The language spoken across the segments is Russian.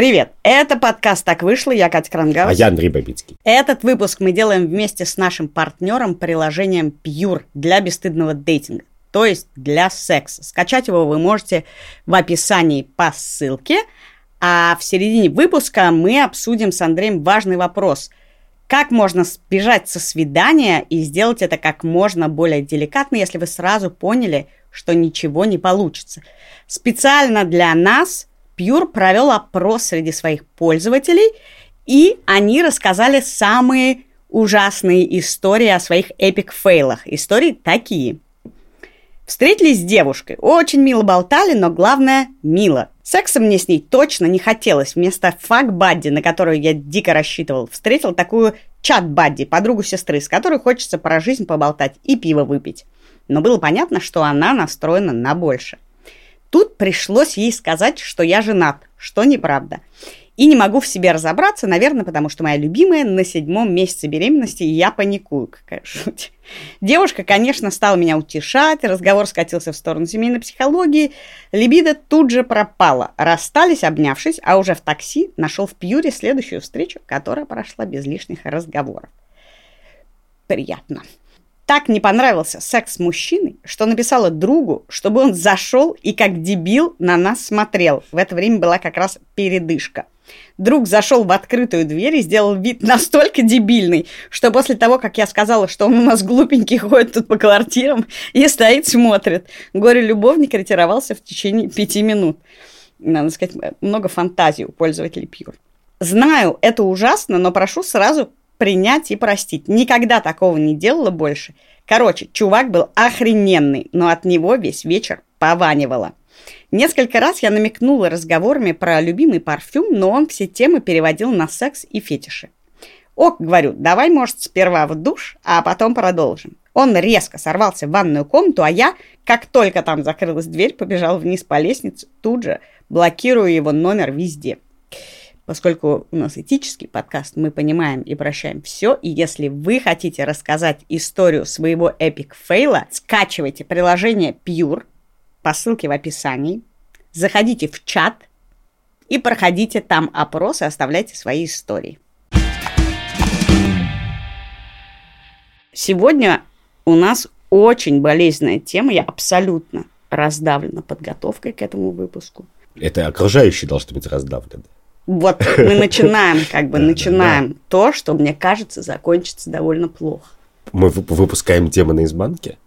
Привет! Это подкаст «Так вышло». Я Катя Крангаус. А я Андрей Бабицкий. Этот выпуск мы делаем вместе с нашим партнером приложением Pure для бесстыдного дейтинга, то есть для секса. Скачать его вы можете в описании по ссылке. А в середине выпуска мы обсудим с Андреем важный вопрос. Как можно сбежать со свидания и сделать это как можно более деликатно, если вы сразу поняли, что ничего не получится. Специально для нас – Pure провел опрос среди своих пользователей, и они рассказали самые ужасные истории о своих эпик-фейлах. Истории такие. Встретились с девушкой, очень мило болтали, но главное – мило. Секса мне с ней точно не хотелось. Вместо fuck buddy, на которую я дико рассчитывал, встретил такую chat buddy, подругу сестры, с которой хочется про жизнь поболтать и пиво выпить. Но было понятно, что она настроена на больше – Тут пришлось ей сказать, что я женат, что неправда. И не могу в себе разобраться, наверное, потому что моя любимая на седьмом месяце беременности, и я паникую. Какая шуть. Девушка, конечно, стала меня утешать, разговор скатился в сторону семейной психологии. Либидо тут же пропала. Расстались, обнявшись, а уже в такси нашел в Пьюре следующую встречу, которая прошла без лишних разговоров. Приятно так не понравился секс с мужчиной, что написала другу, чтобы он зашел и как дебил на нас смотрел. В это время была как раз передышка. Друг зашел в открытую дверь и сделал вид настолько дебильный, что после того, как я сказала, что он у нас глупенький, ходит тут по квартирам и стоит, смотрит, горе-любовник ретировался в течение пяти минут. Надо сказать, много фантазий у пользователей Pure. Знаю, это ужасно, но прошу сразу принять и простить. Никогда такого не делала больше. Короче, чувак был охрененный, но от него весь вечер пованивало. Несколько раз я намекнула разговорами про любимый парфюм, но он все темы переводил на секс и фетиши. Ок, говорю, давай, может, сперва в душ, а потом продолжим. Он резко сорвался в ванную комнату, а я, как только там закрылась дверь, побежал вниз по лестнице, тут же блокируя его номер везде. Поскольку у нас этический подкаст, мы понимаем и прощаем все. И если вы хотите рассказать историю своего эпик фейла, скачивайте приложение Pure по ссылке в описании, заходите в чат и проходите там опрос и оставляйте свои истории. Сегодня у нас очень болезненная тема. Я абсолютно раздавлена подготовкой к этому выпуску. Это окружающие должны быть раздавлены. Вот мы начинаем, как бы начинаем то, что, мне кажется, закончится довольно плохо. Мы выпускаем тему на избанке?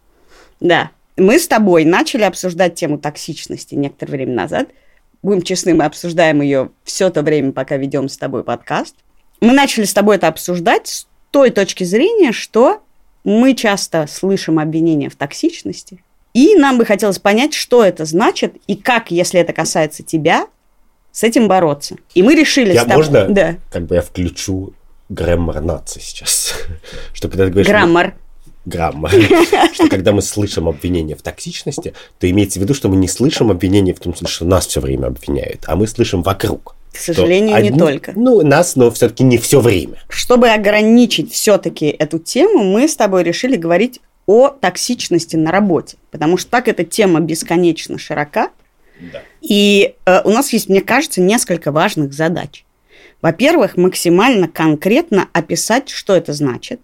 Да. Мы с тобой начали обсуждать тему токсичности некоторое время назад. Будем честны, мы обсуждаем ее все то время, пока ведем с тобой подкаст. Мы начали с тобой это обсуждать с той точки зрения, что мы часто слышим обвинения в токсичности, и нам бы хотелось понять, что это значит, и как, если это касается тебя, с этим бороться. И мы решили... Я тобой... можно, да. как бы я включу граммар нации сейчас? Что когда ты говоришь... Граммар. Граммар. Что когда мы слышим обвинения в токсичности, то имеется в виду, что мы не слышим обвинения в том смысле, что нас все время обвиняют, а мы слышим вокруг. К сожалению, одни, не только. Ну, нас, но все-таки не все время. Чтобы ограничить все-таки эту тему, мы с тобой решили говорить о токсичности на работе. Потому что так эта тема бесконечно широка, и э, у нас есть, мне кажется, несколько важных задач. Во-первых, максимально конкретно описать, что это значит.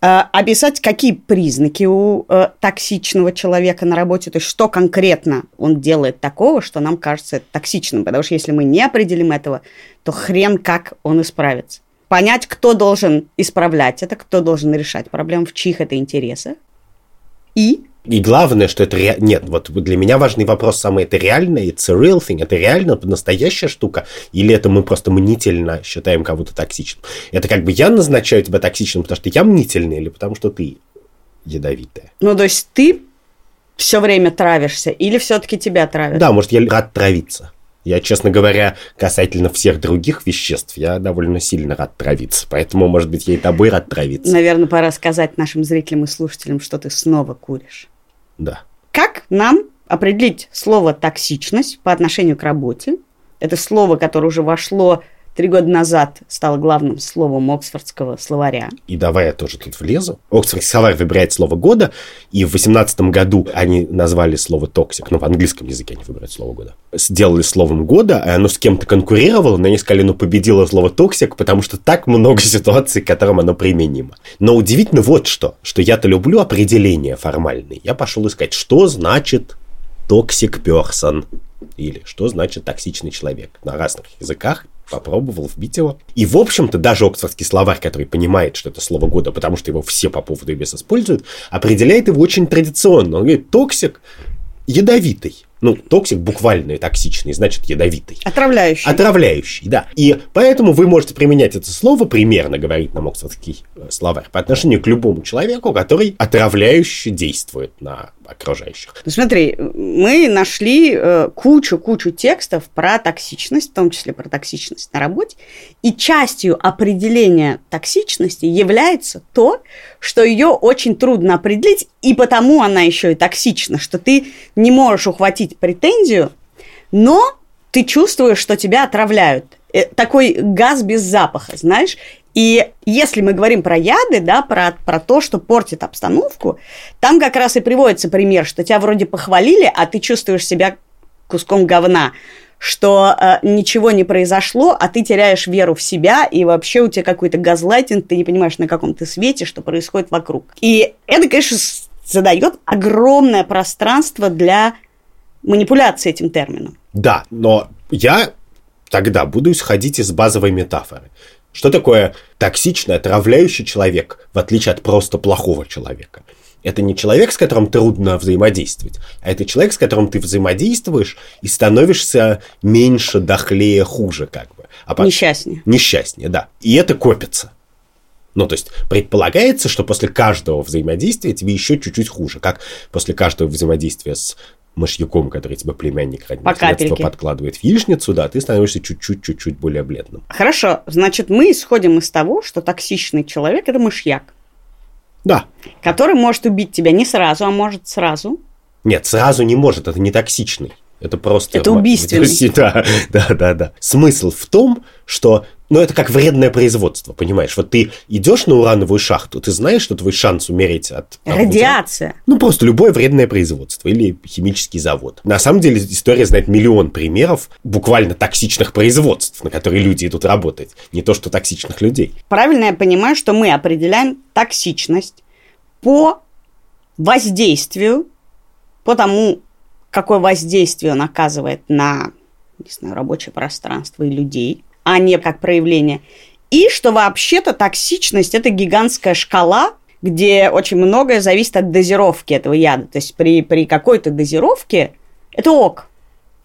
Э, описать, какие признаки у э, токсичного человека на работе, то есть что конкретно он делает такого, что нам кажется токсичным. Потому что если мы не определим этого, то хрен как он исправится. Понять, кто должен исправлять это, кто должен решать проблемы, в чьих это интересах. И и главное, что это ре... нет, вот для меня важный вопрос самый, это реально, it's a real thing, это реально настоящая штука, или это мы просто мнительно считаем кого-то токсичным? Это как бы я назначаю тебя токсичным, потому что я мнительный, или потому что ты ядовитая? Ну, то есть ты все время травишься, или все-таки тебя травят? Да, может, я рад травиться. Я, честно говоря, касательно всех других веществ, я довольно сильно рад травиться. Поэтому, может быть, я и тобой рад травиться. Наверное, пора сказать нашим зрителям и слушателям, что ты снова куришь. Да. Как нам определить слово «токсичность» по отношению к работе? Это слово, которое уже вошло три года назад стало главным словом Оксфордского словаря. И давай я тоже тут влезу. Оксфордский словарь выбирает слово года, и в 2018 году они назвали слово toxic, ну, в английском языке они выбирают слово года. Сделали словом года, и оно с кем-то конкурировало, но они сказали, ну, победило слово toxic, потому что так много ситуаций, к которым оно применимо. Но удивительно вот что, что я-то люблю определения формальные. Я пошел искать, что значит toxic person или что значит токсичный человек на разных языках попробовал вбить его. И, в общем-то, даже Оксфордский словарь, который понимает, что это слово года, потому что его все по поводу и без используют, определяет его очень традиционно. Он говорит, toxic ядовитый. Ну, toxic буквально токсичный, значит ядовитый. Отравляющий. Отравляющий, да. И поэтому вы можете применять это слово, примерно говорит нам Оксфордский э, словарь, по отношению к любому человеку, который отравляюще действует на окружающих. Ну, смотри, мы нашли кучу-кучу э, текстов про токсичность, в том числе про токсичность на работе, и частью определения токсичности является то, что ее очень трудно определить, и потому она еще и токсична, что ты не можешь ухватить претензию, но ты чувствуешь, что тебя отравляют. Э, такой газ без запаха, знаешь, и если мы говорим про яды, да, про, про то, что портит обстановку, там как раз и приводится пример, что тебя вроде похвалили, а ты чувствуешь себя куском говна, что э, ничего не произошло, а ты теряешь веру в себя, и вообще у тебя какой-то газлайтинг, ты не понимаешь, на каком ты свете, что происходит вокруг. И это, конечно, задает огромное пространство для манипуляции этим термином. Да, но я тогда буду исходить из базовой метафоры. Что такое токсичный, отравляющий человек, в отличие от просто плохого человека? Это не человек, с которым трудно взаимодействовать, а это человек, с которым ты взаимодействуешь и становишься меньше, дохлее, хуже как бы. А по... Несчастнее. Несчастнее, да. И это копится. Ну, то есть предполагается, что после каждого взаимодействия тебе еще чуть-чуть хуже, как после каждого взаимодействия с мышьяком, который тебе племянник ради наследства подкладывает в яичницу, да, ты становишься чуть-чуть, чуть-чуть более бледным. Хорошо, значит, мы исходим из того, что токсичный человек – это мышьяк. Да. Который может убить тебя не сразу, а может сразу. Нет, сразу не может, это не токсичный. Это просто... Это убийственный. Да, да, да, да. Смысл в том, что ну, это как вредное производство, понимаешь? Вот ты идешь на урановую шахту, ты знаешь, что твой шанс умереть от... Радиация. Ну, просто любое вредное производство или химический завод. На самом деле, история знает миллион примеров буквально токсичных производств, на которые люди идут работать. Не то, что токсичных людей. Правильно я понимаю, что мы определяем токсичность по воздействию, по тому, какое воздействие он оказывает на не знаю, рабочее пространство и людей – а не как проявление. И что вообще-то токсичность – это гигантская шкала, где очень многое зависит от дозировки этого яда. То есть при, при какой-то дозировке это ок.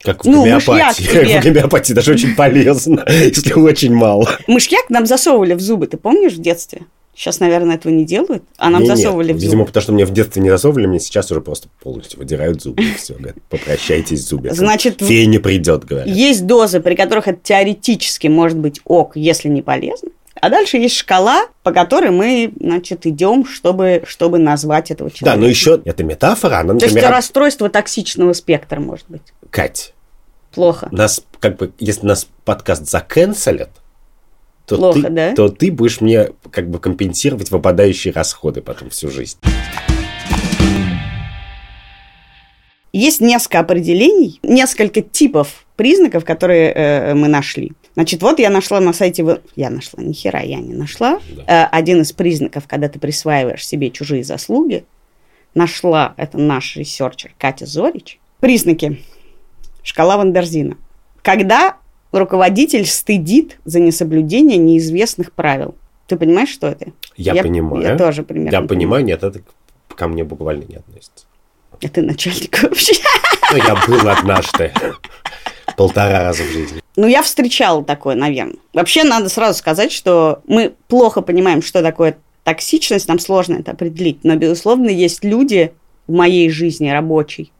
Как в ну, гомеопатии. В гомеопатии даже очень полезно, если очень мало. Мышьяк нам засовывали в зубы, ты помнишь в детстве? Сейчас, наверное, этого не делают, а нам не, засовывали нет. в зубы. Видимо, потому что мне в детстве не засовывали, мне сейчас уже просто полностью выдирают зубы и все. Говорят, попрощайтесь с зубами. Значит, фея не придет, говорят. Есть дозы, при которых это теоретически может быть ок, если не полезно. А дальше есть шкала, по которой мы, значит, идем, чтобы, чтобы назвать этого человека. Да, но еще это метафора, она, например... То есть расстройство токсичного спектра, может быть. Кать. Плохо. Нас, как бы, если нас подкаст заканцелят, то, Плохо, ты, да? то ты будешь мне как бы компенсировать выпадающие расходы потом всю жизнь. Есть несколько определений, несколько типов признаков, которые э, мы нашли. Значит, вот я нашла на сайте, я нашла, ни хера я не нашла. Да. Э, один из признаков, когда ты присваиваешь себе чужие заслуги, нашла, это наш researcher Катя Зорич. Признаки. Шкала Вандерзина. Когда руководитель стыдит за несоблюдение неизвестных правил. Ты понимаешь, что это? Я, я понимаю. Я тоже примерно. Я понимаю, нет, это ко мне буквально не относится. А ты начальник вообще? Ну, я был однажды. Полтора раза в жизни. Ну, я встречала такое, наверное. Вообще, надо сразу сказать, что мы плохо понимаем, что такое токсичность, нам сложно это определить. Но, безусловно, есть люди в моей жизни рабочей,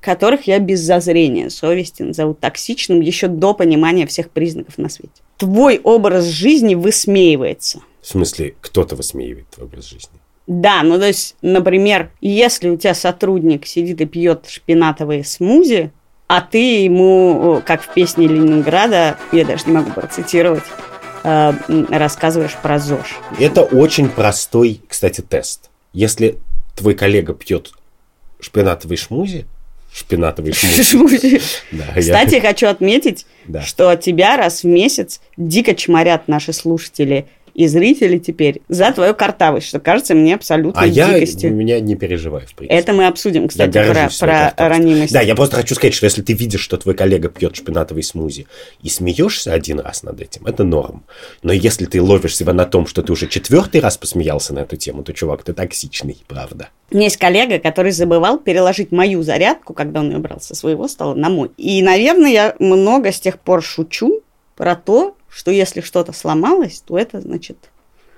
которых я без зазрения совести назову токсичным еще до понимания всех признаков на свете. Твой образ жизни высмеивается. В смысле, кто-то высмеивает твой образ жизни? Да, ну то есть, например, если у тебя сотрудник сидит и пьет шпинатовые смузи, А ты ему, как в песне Ленинграда, я даже не могу процитировать, э, рассказываешь про ЗОЖ. Это очень простой, кстати, тест. Если твой коллега пьет шпинатовый шмузи, шпинатовый шмузи. Да, Кстати, я... хочу отметить, да. что тебя раз в месяц дико чморят наши слушатели – и зрители теперь за твою картавость, что кажется мне абсолютно а дикостью. я меня не переживаю, в принципе. Это мы обсудим, кстати, про, про ранимость. Да, я просто хочу сказать, что если ты видишь, что твой коллега пьет шпинатовый смузи и смеешься один раз над этим, это норм. Но если ты ловишь себя на том, что ты уже четвертый раз посмеялся на эту тему, то, чувак, ты токсичный, правда. У меня есть коллега, который забывал переложить мою зарядку, когда он ее брал со своего стола, на мой. И, наверное, я много с тех пор шучу про то, что если что-то сломалось, то это, значит,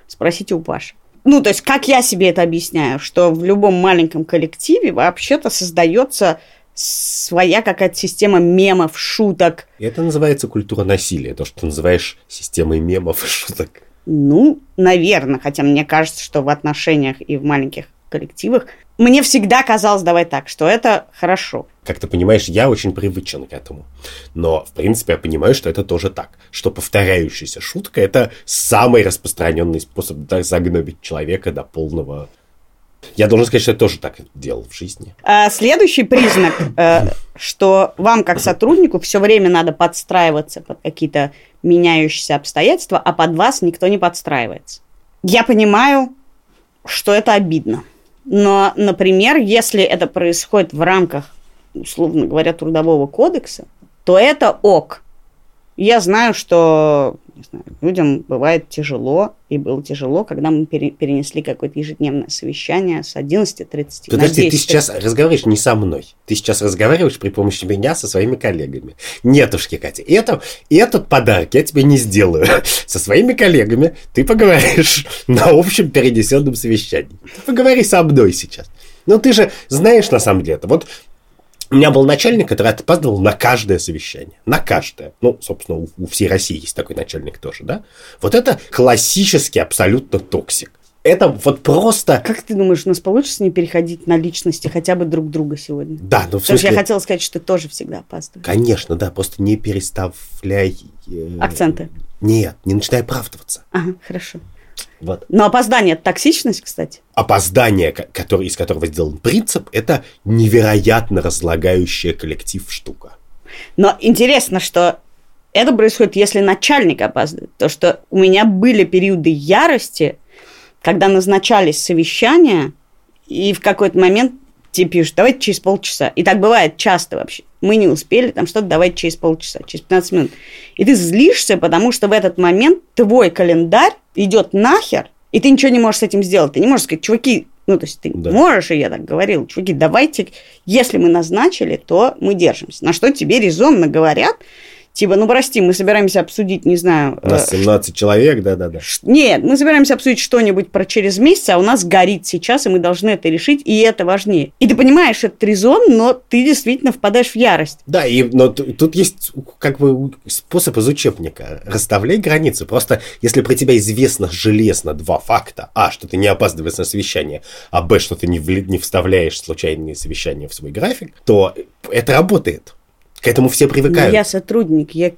спросите у Паши. Ну, то есть, как я себе это объясняю, что в любом маленьком коллективе вообще-то создается своя какая-то система мемов, шуток. Это называется культура насилия, то, что ты называешь системой мемов и шуток. Ну, наверное, хотя мне кажется, что в отношениях и в маленьких коллективах мне всегда казалось, давай так, что это хорошо. Как ты понимаешь, я очень привычен к этому. Но, в принципе, я понимаю, что это тоже так. Что повторяющаяся шутка – это самый распространенный способ загнобить человека до полного... Я должен сказать, что я тоже так делал в жизни. А следующий признак, э, что вам, как сотруднику, все время надо подстраиваться под какие-то меняющиеся обстоятельства, а под вас никто не подстраивается. Я понимаю, что это обидно. Но, например, если это происходит в рамках, условно говоря, трудового кодекса, то это ок. Я знаю, что не знаю, людям бывает тяжело, и было тяжело, когда мы перенесли какое-то ежедневное совещание с 11.30 Подожди, на ты сейчас разговариваешь не со мной. Ты сейчас разговариваешь при помощи меня со своими коллегами. Нетушки, Катя, это, этот подарок я тебе не сделаю. Со своими коллегами ты поговоришь на общем перенесенном совещании. Ты поговори со мной сейчас. Ну, ты же знаешь на самом деле это. Вот у меня был начальник, который опаздывал на каждое совещание. На каждое. Ну, собственно, у, у всей России есть такой начальник тоже, да? Вот это классический абсолютно токсик. Это вот просто... Как ты думаешь, у нас получится не переходить на личности хотя бы друг друга сегодня? Да, ну в смысле... Потому я хотела сказать, что ты тоже всегда опаздываешь. Конечно, да, просто не переставляй... Э... Акценты. Нет, не начинай оправдываться. Ага, хорошо. Вот. Но опоздание – это токсичность, кстати? Опоздание, который, из которого сделан принцип, это невероятно разлагающая коллектив штука. Но интересно, что это происходит, если начальник опаздывает. То, что у меня были периоды ярости, когда назначались совещания, и в какой-то момент тебе пишут, давайте через полчаса. И так бывает часто вообще. Мы не успели, там что-то давайте через полчаса, через 15 минут. И ты злишься, потому что в этот момент твой календарь идет нахер, и ты ничего не можешь с этим сделать. Ты не можешь сказать, чуваки, ну, то есть ты да. можешь, и я так говорил, чуваки, давайте, если мы назначили, то мы держимся. На что тебе резонно говорят, Типа, ну прости, мы собираемся обсудить, не знаю... У нас 17 э, человек, да-да-да. Нет, мы собираемся обсудить что-нибудь про через месяц, а у нас горит сейчас, и мы должны это решить, и это важнее. И ты понимаешь этот резон, но ты действительно впадаешь в ярость. Да, и но тут есть как бы способ из учебника. Расставляй границы. Просто если про тебя известно железно два факта. А, что ты не опаздываешь на совещание, а Б, что ты не, в, не вставляешь случайные совещания в свой график, то это работает. К этому все привыкают. Но я сотрудник. Я,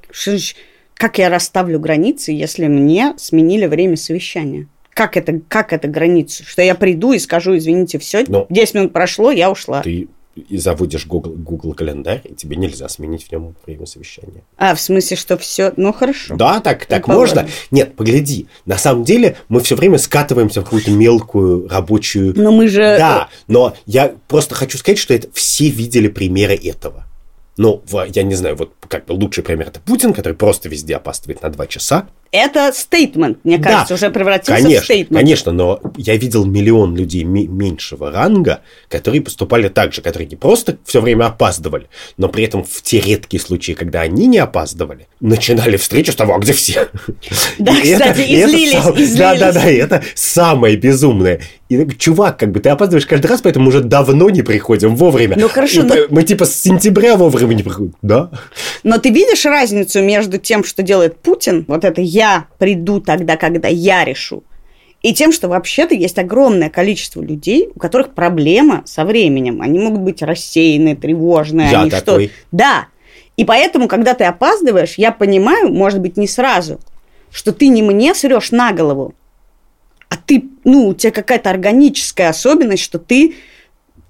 как я расставлю границы, если мне сменили время совещания? Как это, как это граница? Что я приду и скажу, извините, все, Но 10 минут прошло, я ушла. Ты и заводишь Google, Google календарь, и тебе нельзя сменить в нем время совещания. А, в смысле, что все, ну хорошо. Да, так, так ну, можно. Нет, погляди, на самом деле мы все время скатываемся в какую-то мелкую рабочую... Но мы же... Да, но я просто хочу сказать, что это все видели примеры этого. Ну, я не знаю, вот как бы лучший пример это Путин, который просто везде опаздывает на два часа. Это стейтмент, мне кажется, да, уже превратился конечно, в стейтмент. Конечно, но я видел миллион людей меньшего ранга, которые поступали так же, которые не просто все время опаздывали, но при этом в те редкие случаи, когда они не опаздывали, начинали встречу с того, а где все. Да, и кстати, это, излились, это, излились. Да, да, да, и это самое безумное. И, чувак, как бы ты опаздываешь каждый раз, поэтому уже давно не приходим вовремя. Ну хорошо. Но... Мы типа с сентября вовремя не приходим, да? Но ты видишь разницу между тем, что делает Путин, вот это я приду тогда, когда я решу, И тем, что вообще-то есть огромное количество людей, у которых проблема со временем. Они могут быть рассеянные, тревожные. Я они такой. Что... Да. И поэтому, когда ты опаздываешь, я понимаю, может быть, не сразу, что ты не мне срешь на голову, а ты, ну, у тебя какая-то органическая особенность, что ты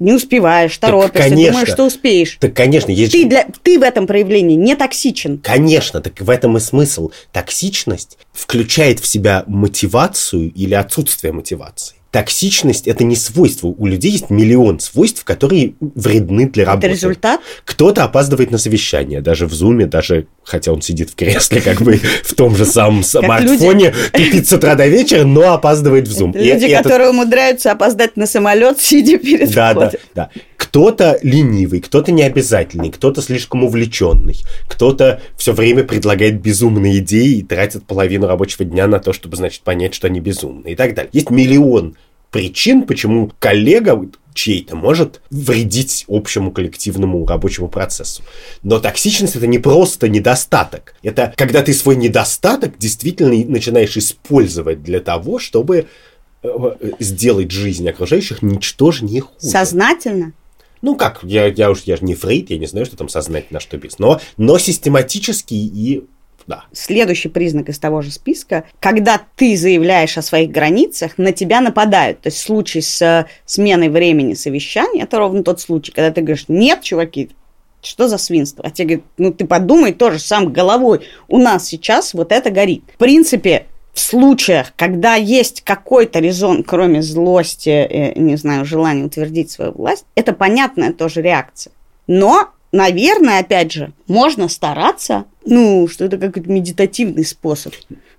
не успеваешь, торопишься, конечно. думаешь, что успеешь. Так, конечно, есть Ты, для, ты в этом проявлении не токсичен. Конечно, так в этом и смысл. Токсичность включает в себя мотивацию или отсутствие мотивации. Токсичность – это не свойство. У людей есть миллион свойств, которые вредны для Это работы. результат. Кто-то опаздывает на совещание, даже в зуме, даже хотя он сидит в кресле, как бы в том же самом смартфоне, тупит с утра до вечера, но опаздывает в зум. Это люди, это- которые умудряются опоздать на самолет, сидя перед Да, да, да. Кто-то ленивый, кто-то необязательный, кто-то слишком увлеченный, кто-то все время предлагает безумные идеи и тратит половину рабочего дня на то, чтобы, значит, понять, что они безумные и так далее. Есть миллион причин, почему коллега чей-то может вредить общему коллективному рабочему процессу. Но токсичность это не просто недостаток. Это когда ты свой недостаток действительно начинаешь использовать для того, чтобы э, сделать жизнь окружающих ничтожнее хуже. Сознательно. Ну как, я, я уж я же не Фрейд, я не знаю, что там сознательно, что без. Но, но систематически и да. Следующий признак из того же списка, когда ты заявляешь о своих границах, на тебя нападают. То есть случай с э, сменой времени совещания, это ровно тот случай, когда ты говоришь, нет, чуваки, что за свинство? А тебе говорят, ну ты подумай тоже сам головой, у нас сейчас вот это горит. В принципе, в случаях, когда есть какой-то резон, кроме злости, э, не знаю, желания утвердить свою власть, это понятная тоже реакция. Но, наверное, опять же, можно стараться, ну, что это какой-то медитативный способ.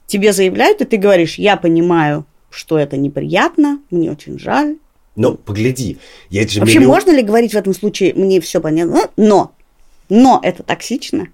Тебе заявляют, и ты говоришь, я понимаю, что это неприятно, мне очень жаль. Но погляди, я же Вообще, миллион- можно ли говорить в этом случае, мне все понятно, но, но это токсично?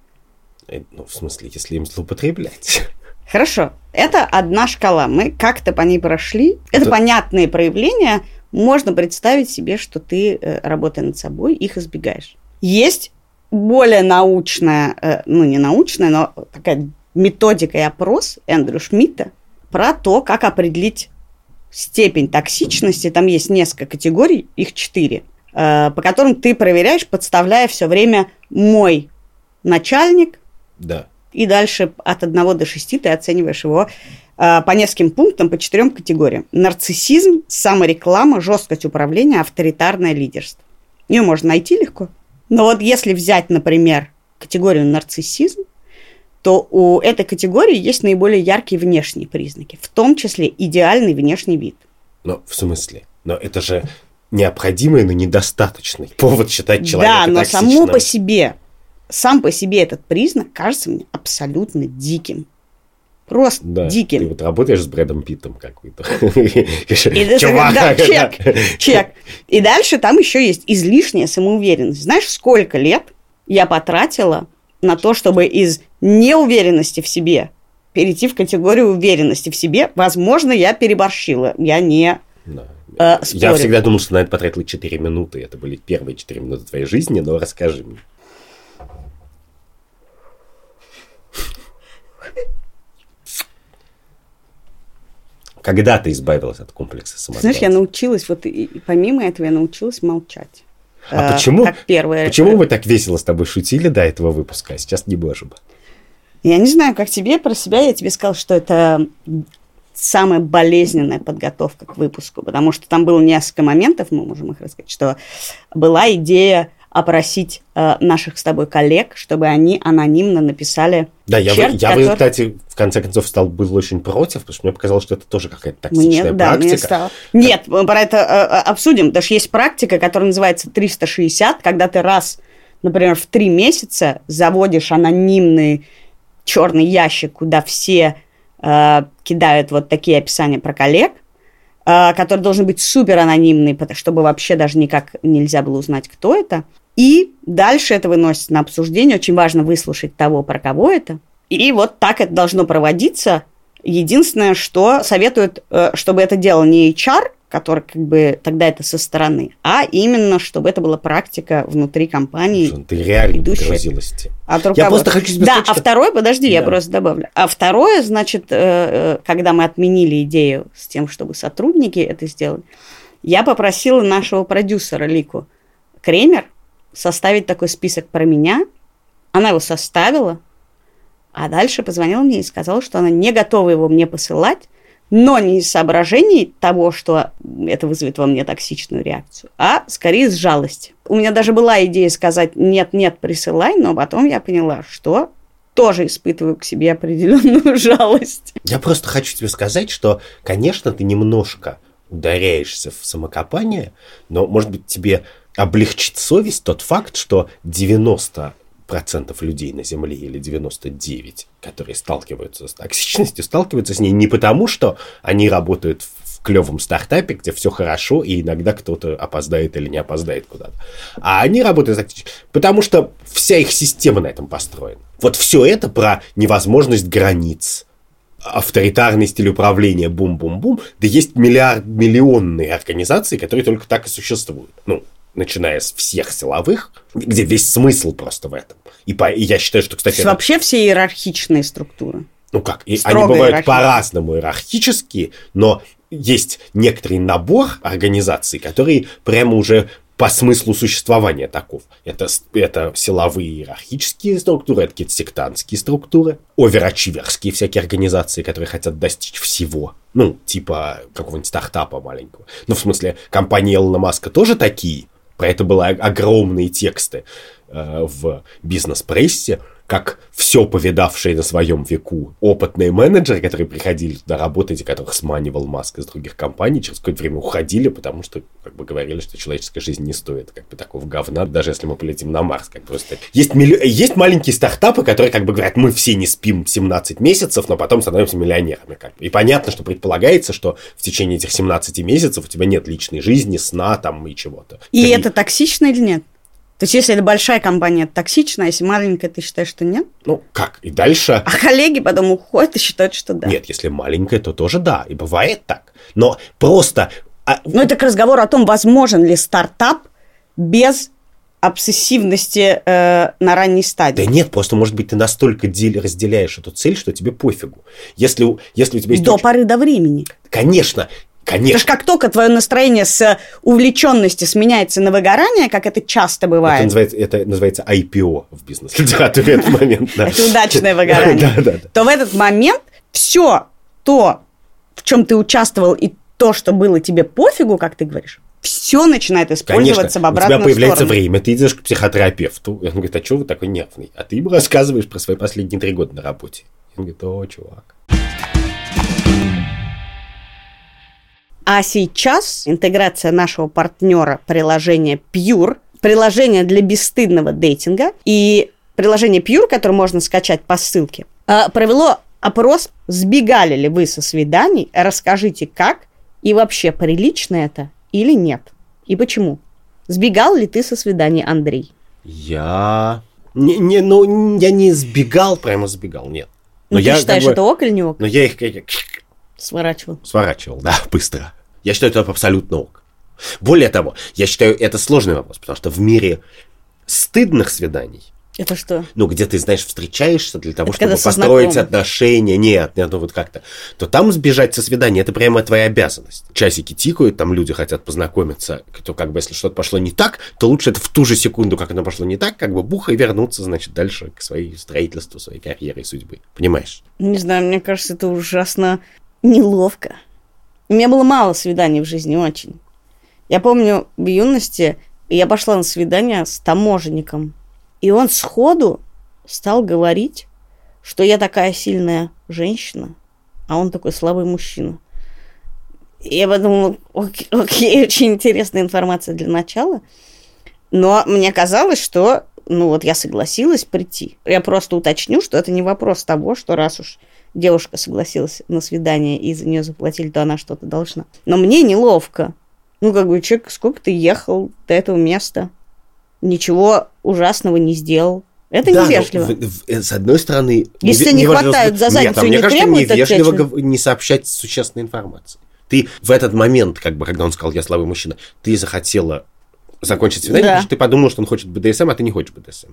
Э, Ну, в смысле, если им злоупотреблять. Хорошо, это одна шкала. Мы как-то по ней прошли. Это Да. понятные проявления. Можно представить себе, что ты, э, работая над собой, их избегаешь. Есть более научная, э, ну не научная, но такая методика и опрос Эндрю Шмидта про то, как определить степень токсичности. Там есть несколько категорий, их четыре, э, по которым ты проверяешь, подставляя все время мой начальник, Да. и дальше от 1 до 6 ты оцениваешь его э, по нескольким пунктам, по четырем категориям. Нарциссизм, самореклама, жесткость управления, авторитарное лидерство. Ее можно найти легко. Но вот если взять, например, категорию нарциссизм, то у этой категории есть наиболее яркие внешние признаки, в том числе идеальный внешний вид. Но в смысле? Но это же необходимый, но недостаточный повод считать человека да, но само токсичным. по себе, сам по себе этот признак кажется мне абсолютно диким. Просто Да, диким. ты вот работаешь с Брэдом Питтом какой-то. Чувак, да, чек. И дальше там еще есть излишняя самоуверенность. Знаешь, сколько лет я потратила на то, чтобы из неуверенности в себе перейти в категорию уверенности в себе? Возможно, я переборщила. Я не... Да. Э, Я всегда думал, что на это потратила 4 минуты. Это были первые 4 минуты твоей жизни, но расскажи мне. Когда ты избавилась от комплекса самозванца? Знаешь, я научилась, вот и, и помимо этого я научилась молчать. А Э, почему, Как первое. почему мы так весело с тобой шутили до этого выпуска, а сейчас не можем? Я не знаю, как тебе, про себя я тебе сказала, что это самая болезненная подготовка к выпуску, потому что там было несколько моментов, мы можем их рассказать, что была идея опросить э, наших с тобой коллег, чтобы они анонимно написали Да, я, черт, я который- вы, кстати, в конце концов стал был очень против, потому что мне показалось, что это тоже какая-то токсичная да, мне практика. стало. Нет, мы про это э, э, обсудим, что есть практика, которая называется 360, когда ты раз, например, в три месяца заводишь анонимный черный ящик, куда все э, кидают вот такие описания про коллег, э, который должен быть супер анонимный, чтобы вообще даже никак нельзя было узнать, кто это. И дальше это выносится на обсуждение. Очень важно выслушать того, про кого это. И вот так это должно проводиться Единственное, что советуют, э, чтобы это делал не HR, который как бы тогда это со стороны, а именно, чтобы это была практика внутри компании. Ты реально погрузилась. От руководства. Я просто хочу тебе Да, сказать, а второе, подожди, да. я просто добавлю. А второе, значит, э, э, когда мы отменили идею с тем, чтобы сотрудники это сделали, я попросила нашего продюсера Лику Кремер составить такой список про меня. Она его составила, а дальше позвонила мне и сказала, что она не готова его мне посылать, но не из соображений того, что это вызовет во мне токсичную реакцию, а скорее из жалости. У меня даже была идея сказать «нет-нет, присылай», но потом я поняла, что тоже испытываю к себе определенную жалость. Я просто хочу тебе сказать, что, конечно, ты немножко ударяешься в самокопание, но, может быть, тебе облегчит совесть тот факт, что 90 процентов людей на Земле или 99, которые сталкиваются с токсичностью, сталкиваются с ней не потому, что они работают в клевом стартапе, где все хорошо, и иногда кто-то опоздает или не опоздает куда-то. А они работают токсичностью, потому что вся их система на этом построена. Вот все это про невозможность границ, авторитарный стиль управления, бум-бум-бум, да есть миллиард, миллионные организации, которые только так и существуют. Ну, начиная с всех силовых, где весь смысл просто в этом. И, по, и я считаю, что, кстати... Это... Вообще все иерархичные структуры. Ну как, и они бывают по-разному иерархические, но есть некоторый набор организаций, которые прямо уже по смыслу существования таков. Это, это силовые иерархические структуры, это какие-то сектантские структуры, оверачиверские всякие организации, которые хотят достичь всего. Ну, типа какого-нибудь стартапа маленького. Ну, в смысле, компания Илона Маска тоже такие, про это были огромные тексты э, в бизнес-прессе, как все повидавшие на своем веку опытные менеджеры, которые приходили туда работать, и которых сманивал Маск из других компаний, через какое-то время уходили, потому что как бы говорили, что человеческая жизнь не стоит как бы такого говна, даже если мы полетим на Марс. Как просто есть, милли... есть маленькие стартапы, которые как бы говорят, мы все не спим 17 месяцев, но потом становимся миллионерами. Как бы. И понятно, что предполагается, что в течение этих 17 месяцев у тебя нет личной жизни, сна там и чего-то. И Ты... это токсично или нет? То есть, если это большая компания, это токсично, а если маленькая, ты считаешь, что нет? Ну, как? И дальше... А коллеги потом уходят и считают, что да. Нет, если маленькая, то тоже да. И бывает так. Но просто... А ну, это к разговору о том, возможен ли стартап без обсессивности э, на ранней стадии. Да нет, просто, может быть, ты настолько дел- разделяешь эту цель, что тебе пофигу. Если, если у тебя есть... До очень... поры до времени. Конечно. Конечно. Потому что как только твое настроение с увлеченности сменяется на выгорание, как это часто бывает. Это называется, это называется IPO в бизнес-литературе этот момент. Это удачное выгорание. То в этот момент все то, в чем ты участвовал, и то, что было тебе пофигу, как ты говоришь, все начинает использоваться Конечно. в обратную У тебя появляется сторону. время, ты идешь к психотерапевту, и он говорит, а что вы такой нервный? А ты ему рассказываешь про свои последние три года на работе. И он говорит, о, чувак. А сейчас интеграция нашего партнера приложения Pure, приложение для бесстыдного дейтинга и приложение Pure, которое можно скачать по ссылке, а, провело опрос, сбегали ли вы со свиданий, расскажите как и вообще прилично это или нет, и почему. Сбегал ли ты со свиданий, Андрей? Я... Не, не, ну, я не сбегал, прямо сбегал, нет. Но ну, я, ты считаешь, как бы, это ок или не ок? Но я их. Сворачивал. Сворачивал, да, быстро. Я считаю, это абсолютно ок. Более того, я считаю, это сложный вопрос, потому что в мире стыдных свиданий это что? Ну, где ты, знаешь, встречаешься для того, это чтобы построить отношения. Нет, нет, ну вот как-то. То там сбежать со свидания, это прямо твоя обязанность. Часики тикают, там люди хотят познакомиться. То как бы, если что-то пошло не так, то лучше это в ту же секунду, как оно пошло не так, как бы буха и вернуться, значит, дальше к своей строительству, своей карьере и судьбы. Понимаешь? Не знаю, мне кажется, это ужасно неловко. У меня было мало свиданий в жизни, очень. Я помню, в юности я пошла на свидание с таможенником. И он сходу стал говорить, что я такая сильная женщина, а он такой слабый мужчина. И я подумала, окей, окей, очень интересная информация для начала. Но мне казалось, что, ну вот я согласилась прийти. Я просто уточню, что это не вопрос того, что раз уж девушка согласилась на свидание и за нее заплатили, то она что-то должна. Но мне неловко. Ну, как бы, человек, сколько ты ехал до этого места? Ничего ужасного не сделал. Это Да, невежливо. э, с одной стороны... Если неве- не неважно, хватают за Нет, задницу а и мне не кажется, требуют невежливо отвечать. не сообщать существенной информации. Ты в этот момент, как бы, когда он сказал, я слабый мужчина, ты захотела закончить свидание, Да. потому что ты подумал, что он хочет БДСМ, а ты не хочешь БДСМ.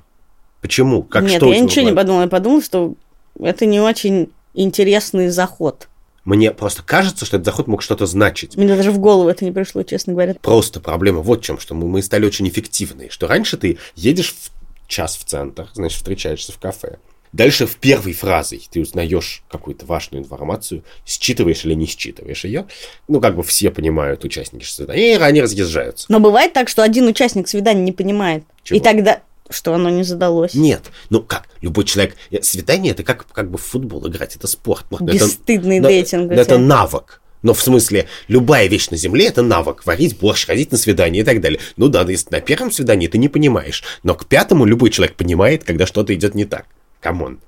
Почему? Как Нет, что я тебя ничего не подумала. Я подумала, что это не очень интересный заход. Мне просто кажется, что этот заход мог что-то значить. Мне даже в голову это не пришло, честно говоря. Просто проблема вот в чем, что мы, мы стали очень эффективны. Что раньше ты едешь в час в центр, значит, встречаешься в кафе. Дальше в первой фразой ты узнаешь какую-то важную информацию, считываешь или не считываешь ее. Ну, как бы все понимают, участники свидания, и они разъезжаются. Но бывает так, что один участник свидания не понимает. Чего? И тогда, что оно не задалось. Нет, ну как, любой человек... э, Свидание это как, как бы в футбол играть, это спорт. Это- Бесстыдный но- dating. это тебя. навык. Но в смысле, любая вещь на земле это навык. Варить борщ, ходить на свидание и так далее. Ну да, если на первом свидании ты не понимаешь. Но к пятому любой человек понимает, когда что-то идет не так. Come on.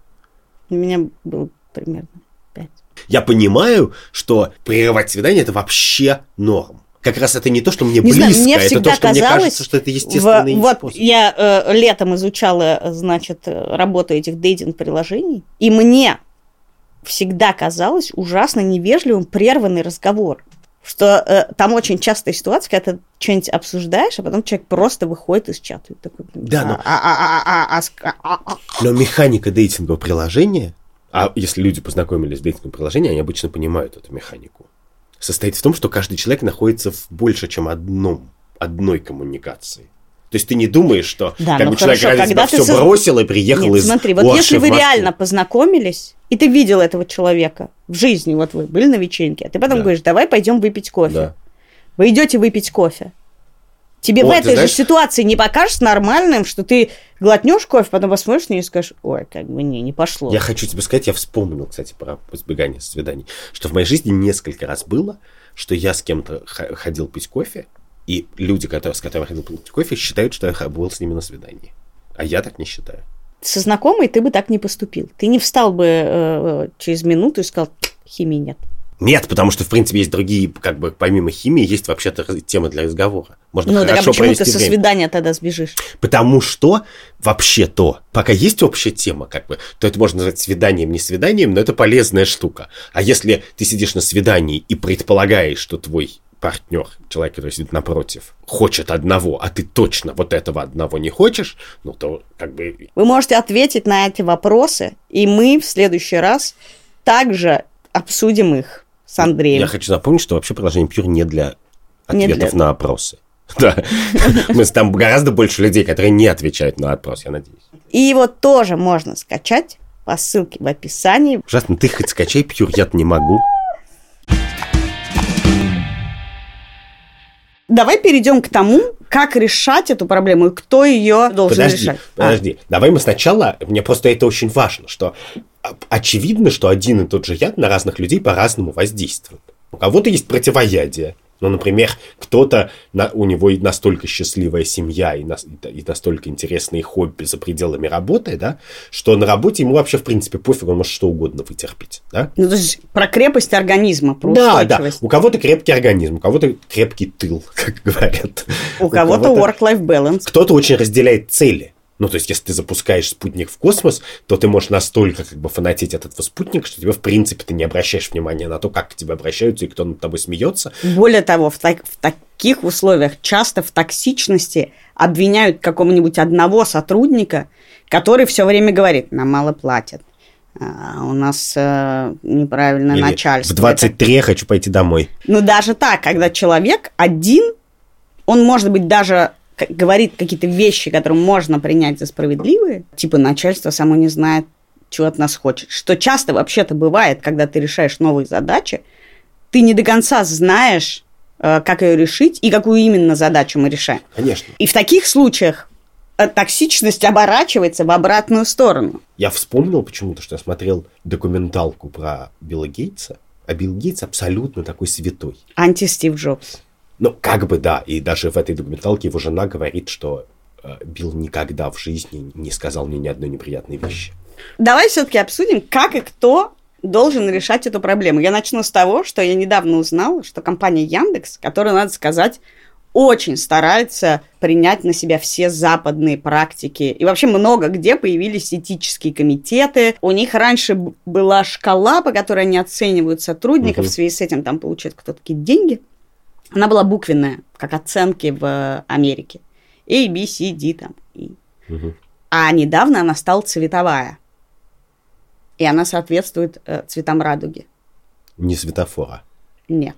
У меня было примерно пять. Я понимаю, что прерывать свидание это вообще норм. Как раз это не то, что мне Не близко, знаю, мне это всегда то, что мне казалось, кажется, что это естественный В- вот способ. я э, летом изучала, значит, э, работу этих дейтинг-приложений, и мне всегда казалось ужасно невежливым прерванный разговор. Что э, там очень частая ситуация, когда ты что-нибудь обсуждаешь, а потом человек просто выходит из чата. И такой, Да, но- а, а, а. Но механика дейтингового приложения, а если люди познакомились с дейтинговым приложением, они обычно понимают эту механику, состоит в том, что каждый человек находится в больше, чем одном, одной коммуникации. То есть ты не думаешь, что Да, как ну бы человек хорошо, тебя когда ты все со- бросил и приехал Нет, из смотри, вот если вы реально познакомились, и ты видел этого человека в жизни, вот вы были на вечеринке, а ты потом Да. говоришь, давай пойдем выпить кофе. Да. Вы идете выпить кофе. Тебе О, в этой знаешь- же ситуации не покажется нормальным, что ты глотнешь кофе, потом посмотришь на нее и скажешь, ой, как бы не, не пошло. Я хочу тебе сказать, я вспомнил, кстати, про избегание свиданий, что в моей жизни несколько раз было, что я с кем-то ходил пить кофе, и люди, которые, с которыми я ходил пить кофе, считают, что я был с ними на свидании. А я так не считаю. Со знакомой ты бы так не поступил. Ты не встал бы э, через минуту и сказал, химии нет. Нет, потому что, в принципе, есть другие, как бы, помимо химии, есть вообще-то темы для разговора. Можно Ну, так а хорошо почему ты со время. свидания тогда сбежишь? Потому что вообще-то, пока есть общая тема, как бы, то это можно назвать свиданием, не свиданием, но это полезная штука. А если ты сидишь на свидании и предполагаешь, что твой партнер, человек, который сидит напротив, хочет одного, а ты точно вот этого одного не хочешь, ну то как бы Вы можете ответить на эти вопросы, и мы в следующий раз также обсудим их с Андреем. я хочу напомнить, что вообще приложение Pure не для Не ответов для- на опросы. Да. Мы там гораздо больше людей, которые не отвечают на опрос, я надеюсь. И его тоже можно скачать по ссылке в описании. Ужасно, ты хоть скачай Pure, я не могу. Давай перейдем к тому, как решать эту проблему и кто ее должен Подожди, решать. А, подожди. Давай мы сначала, мне просто это очень важно, что а, очевидно, что один и тот же яд на разных людей по-разному воздействует. У кого-то есть противоядие. Ну, например, кто-то, на, у него и настолько счастливая семья и, нас- и настолько интересные хобби за пределами работы, да, что на работе ему вообще, в принципе, пофиг, он может что угодно вытерпеть, да? Ну, то есть про крепость организма, про Да, да. У кого-то крепкий организм, у кого-то крепкий тыл, как говорят. У кого-то work-life balance. Кто-то очень разделяет цели. Ну, то есть, если ты запускаешь спутник в космос, то ты можешь настолько как бы фанатеть от этого спутника, что тебе, в принципе, ты не обращаешь внимания на то, как к тебе обращаются и кто над тобой смеется. Более того, в, так- в таких условиях часто в токсичности обвиняют какого-нибудь одного сотрудника, который все время говорит, нам мало платят. а, у нас э, неправильное Или начальство. В 23 я хочу пойти домой. Ну, даже так, когда человек один, он, может быть, даже говорит какие-то вещи, которые можно принять за справедливые, типа начальство само не знает, чего от нас хочет. Что часто вообще-то бывает, когда ты решаешь новые задачи, ты не до конца знаешь, э, как ее решить и какую именно задачу мы решаем. Конечно. И в таких случаях э, токсичность оборачивается в обратную сторону. Я вспомнил почему-то, что я смотрел документалку про Билла Гейтса, а Билл Гейтс абсолютно такой святой. Анти-Стив Джобс. Ну, как бы да, и даже в этой документалке его жена говорит, что э, Билл никогда в жизни не сказал мне ни одной неприятной вещи. Давай все-таки обсудим, как и кто должен решать эту проблему. Я начну с того, что я недавно узнала, что компания Яндекс, которая, надо сказать, очень стараются принять на себя все западные практики. И вообще много где появились этические комитеты. У них раньше была шкала, по которой они оценивают сотрудников. Угу. В связи с этим там получают кто-то какие-то деньги. Она была буквенная, как оценки в Америке. A, B, C, D там. И. Угу. А недавно она стала цветовая. И она соответствует э, цветам радуги. Не светофора. Нет.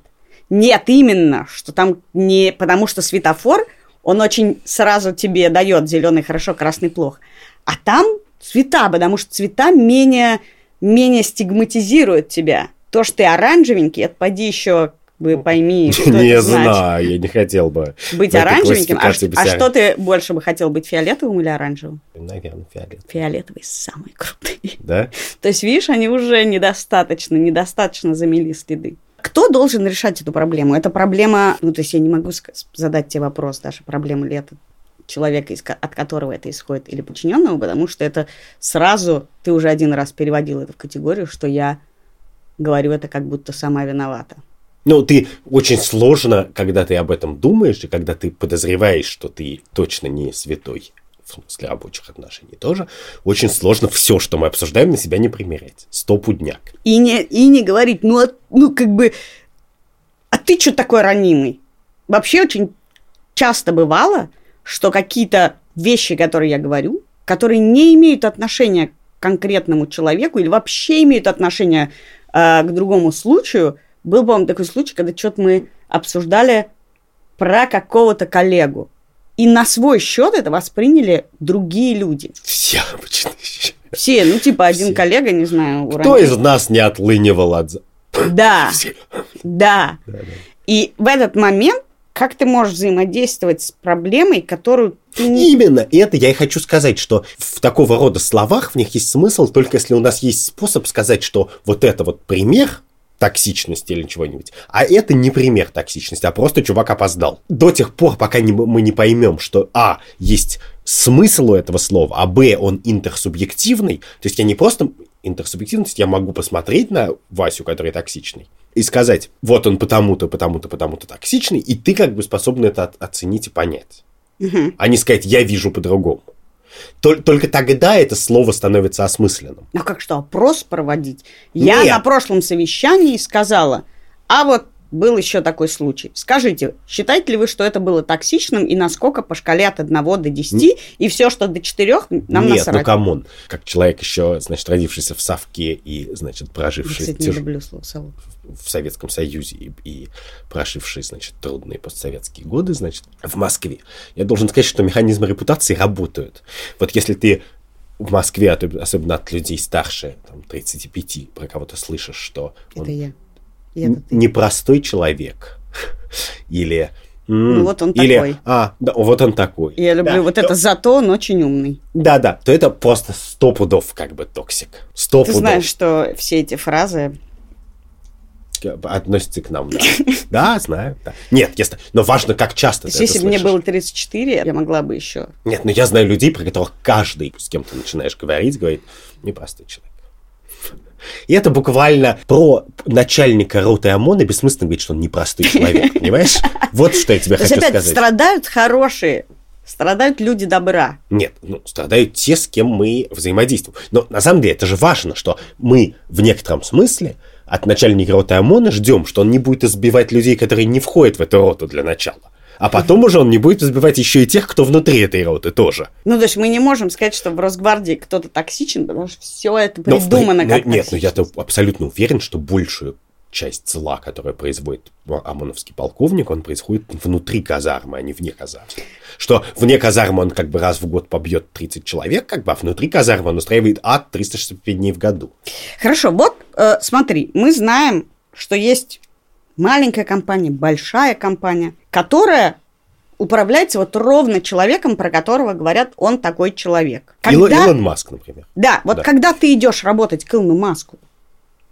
Нет, именно, что там не... Потому что светофор, он очень сразу тебе дает зеленый хорошо, красный плохо. А там цвета, потому что цвета менее, менее стигматизируют тебя. То, что ты оранжевенький, это поди еще вы пойми, что Не это знаю, значит. я не хотел бы. Быть оранжевеньким? А, а что ты больше бы хотел быть, фиолетовым или оранжевым? Наверное, фиолетовый. Фиолетовый самый крутый. Да? То есть, видишь, они уже недостаточно, недостаточно замели следы. Кто должен решать эту проблему? Это проблема, ну, то есть я не могу задать тебе вопрос, даже проблема ли это человека, от которого это исходит, или подчиненного, потому что это сразу, ты уже один раз переводил это в категорию, что я говорю это как будто сама виновата. Ну, ты очень сложно, когда ты об этом думаешь, и когда ты подозреваешь, что ты точно не святой, в смысле рабочих отношений тоже, очень сложно все, что мы обсуждаем, на себя не примерять. Стопудняк. И не, и не говорить, ну, а, ну, как бы, а ты что такой ранимый? Вообще очень часто бывало, что какие-то вещи, которые я говорю, которые не имеют отношения к конкретному человеку или вообще имеют отношение э, к другому случаю, был, по-моему, такой случай, когда что-то мы обсуждали про какого-то коллегу. И на свой счет это восприняли другие люди. Все обычно. Все, ну типа один Все. коллега, не знаю, уронил. Кто из нас не отлынивал от... Да, Все. да. да, да. И в этот момент как ты можешь взаимодействовать с проблемой, которую ты не... Именно, и это я и хочу сказать, что в такого рода словах в них есть смысл, только если у нас есть способ сказать, что вот это вот пример, токсичности или чего-нибудь. А это не пример токсичности, а просто чувак опоздал. До тех пор, пока не, мы не поймем, что А, есть смысл у этого слова, а Б, он интерсубъективный, то есть я не просто интерсубъективность, я могу посмотреть на Васю, который токсичный, и сказать, вот он потому-то, потому-то, потому-то токсичный, и ты как бы способен это оценить и понять. Угу. А не сказать, я вижу по-другому. Только тогда это слово становится осмысленным. А как что, опрос проводить? Я Нет. на прошлом совещании сказала, а вот был еще такой случай. Скажите, считаете ли вы, что это было токсичным и насколько по шкале от 1 до 10 и все, что до 4, нам Нет, насрать? ну come on. Как человек еще, значит, родившийся в Совке и, значит, проживший... Я, кстати, не люблю слово Совок в Советском Союзе и, и проживший, значит, трудные постсоветские годы, значит, в Москве, я должен сказать, что механизмы репутации работают. Вот если ты в Москве, особенно от людей старше, там, 35, про кого-то слышишь, что это он я. Я непростой человек, или ну вот он Или, такой. А, да, вот он такой. Я люблю да. вот это, зато он очень умный. Да-да, то это просто сто пудов как бы токсик. Сто Ты пудов. знаешь, что все эти фразы относится к нам, да. Да, знаю. Да. Нет, если, но важно, как часто ты Если бы мне было 34, я могла бы еще. Нет, но я знаю людей, про которых каждый, с кем ты начинаешь говорить, говорит, непростой человек. И это буквально про начальника роты ОМОНа бессмысленно говорить, что он непростой человек, понимаешь? Вот что я тебе хочу сказать. страдают хорошие Страдают люди добра. Нет, ну, страдают те, с кем мы взаимодействуем. Но на самом деле это же важно, что мы в некотором смысле от начальника роты ОМОНа ждем, что он не будет избивать людей, которые не входят в эту роту для начала. А потом уже он не будет избивать еще и тех, кто внутри этой роты тоже. Ну, то есть мы не можем сказать, что в Росгвардии кто-то токсичен, потому что все это придумано но, как но, Нет, но я-то абсолютно уверен, что большую часть зла, которая производит ОМОНовский полковник, он происходит внутри казармы, а не вне казармы. Что вне казармы он как бы раз в год побьет 30 человек, как бы, а внутри казармы он устраивает ад 365 дней в году. Хорошо, вот э, смотри, мы знаем, что есть маленькая компания, большая компания, которая управляется вот ровно человеком, про которого говорят, он такой человек. Когда... Илон Маск, например. Да, вот да. когда ты идешь работать к Илону Маску,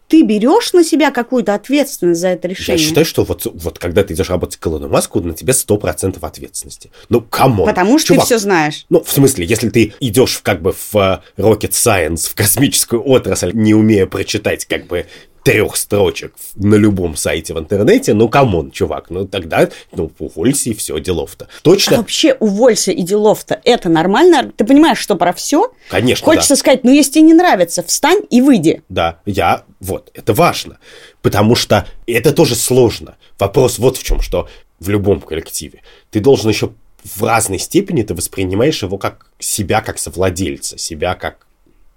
ты берешь на себя какую-то ответственность за это решение? Я считаю, что вот, вот когда ты идешь работать к Илону Маску, на тебе 100% ответственности. Ну, кому? Потому что Чувак, ты все знаешь. Ну, в смысле, если ты идешь как бы в э, rocket science, в космическую отрасль, не умея прочитать как бы трех строчек на любом сайте в интернете, ну, come on, чувак, ну, тогда, ну, уволься и все, делов-то. Точно. А вообще, уволься и делов-то, это нормально? Ты понимаешь, что про все? Конечно, Хочется да. сказать, ну, если тебе не нравится, встань и выйди. Да, я, вот, это важно, потому что это тоже сложно. Вопрос вот в чем, что в любом коллективе ты должен еще в разной степени ты воспринимаешь его как себя как совладельца, себя как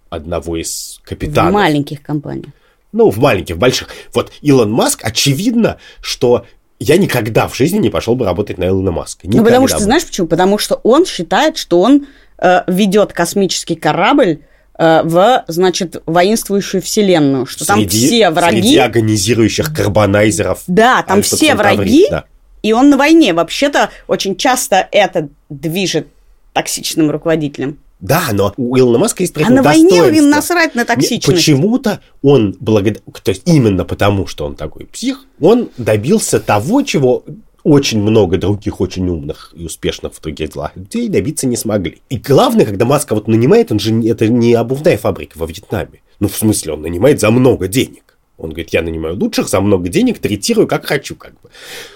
одного из капитанов. В маленьких компаниях. Ну, в маленьких, в больших. Вот Илон Маск, очевидно, что я никогда в жизни не пошел бы работать на Илона Маска. Никогда Ну, потому что, бы. знаешь почему? Потому что он считает, что он э, ведет космический корабль э, в, значит, воинствующую вселенную, что там Среди- все враги... Среди агонизирующих карбонайзеров. Да, там все враги, да. и он на войне. Вообще-то очень часто это движет токсичным руководителем. Да, но у Илона Маска есть при А на войне им насрать на токсичность. Почему-то он, благодаря, то есть именно потому, что он такой псих, он добился того, чего очень много других очень умных и успешных в других делах людей добиться не смогли. И главное, когда Маска вот нанимает, он же это не обувная фабрика во Вьетнаме. Ну, в смысле, он нанимает за много денег. Он говорит, я нанимаю лучших за много денег, третирую как хочу, как бы.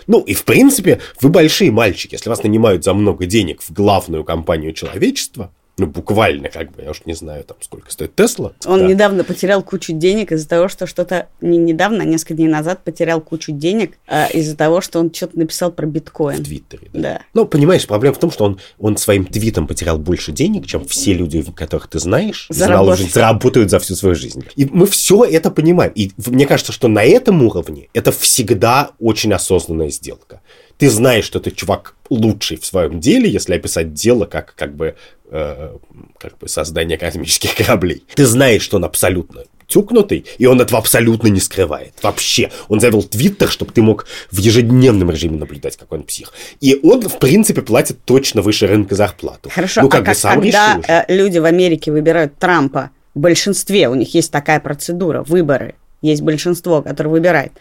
Ну, и в принципе, вы большие мальчики. Если вас нанимают за много денег в главную компанию человечества, ну, буквально, как бы, я уж не знаю, там, сколько стоит Тесла. Он да. недавно потерял кучу денег из-за того, что что-то... Не недавно, а несколько дней назад потерял кучу денег а, из-за того, что он что-то написал про в биткоин. Твиттере, да. Да. Ну, понимаешь, проблема в том, что он, он своим твитом потерял больше денег, чем все люди, которых ты знаешь, знал уже, заработают за всю свою жизнь. И мы все это понимаем. И в- мне кажется, что на этом уровне это всегда очень осознанная сделка. Ты знаешь, что ты чувак лучший в своем деле, если описать дело как, как бы, э, как бы создание космических кораблей. Ты знаешь, что он абсолютно тюкнутый, и он этого абсолютно не скрывает. Вообще. Он завел твиттер, чтобы ты мог в ежедневном режиме наблюдать, какой он псих. И он, в принципе, платит точно выше рынка зарплату. Хорошо, ну, как а бы как, сам когда решил. же. э, люди в Америке выбирают Трампа, в большинстве у них есть такая процедура, выборы, есть большинство, которое выбирает.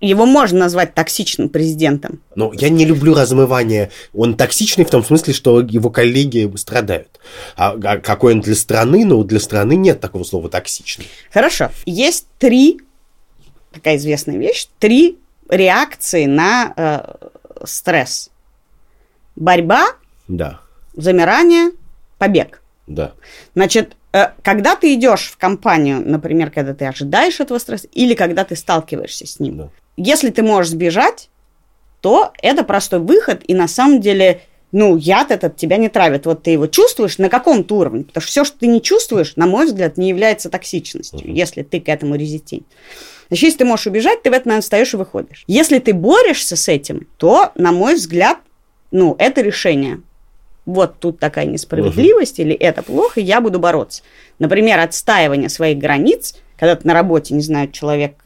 Его можно назвать токсичным президентом. Но я не люблю размывание. Он токсичный в том смысле, что его коллеги страдают. А, а какой он для страны? Ну, для страны нет такого слова токсичный. Хорошо. Есть три, такая известная вещь, три реакции на э, стресс. Борьба, Да, замирание, побег. да. Значит, когда ты идешь в компанию, например, когда ты ожидаешь этого стресса, или когда ты сталкиваешься с ним, Да. если ты можешь сбежать, то это простой выход, и на самом деле, ну, яд этот тебя не травит. Вот ты его чувствуешь на каком-то уровне, потому что все, что ты не чувствуешь, на мой взгляд, не является токсичностью, Мгм. если ты к этому резистень. Значит, если ты можешь убежать, ты в этот момент встаешь и выходишь. Если ты борешься с этим, то, на мой взгляд, ну, это решение. Вот тут такая несправедливость, или это плохо, я буду бороться. Например, отстаивание своих границ, когда ты на работе, не знаю, человек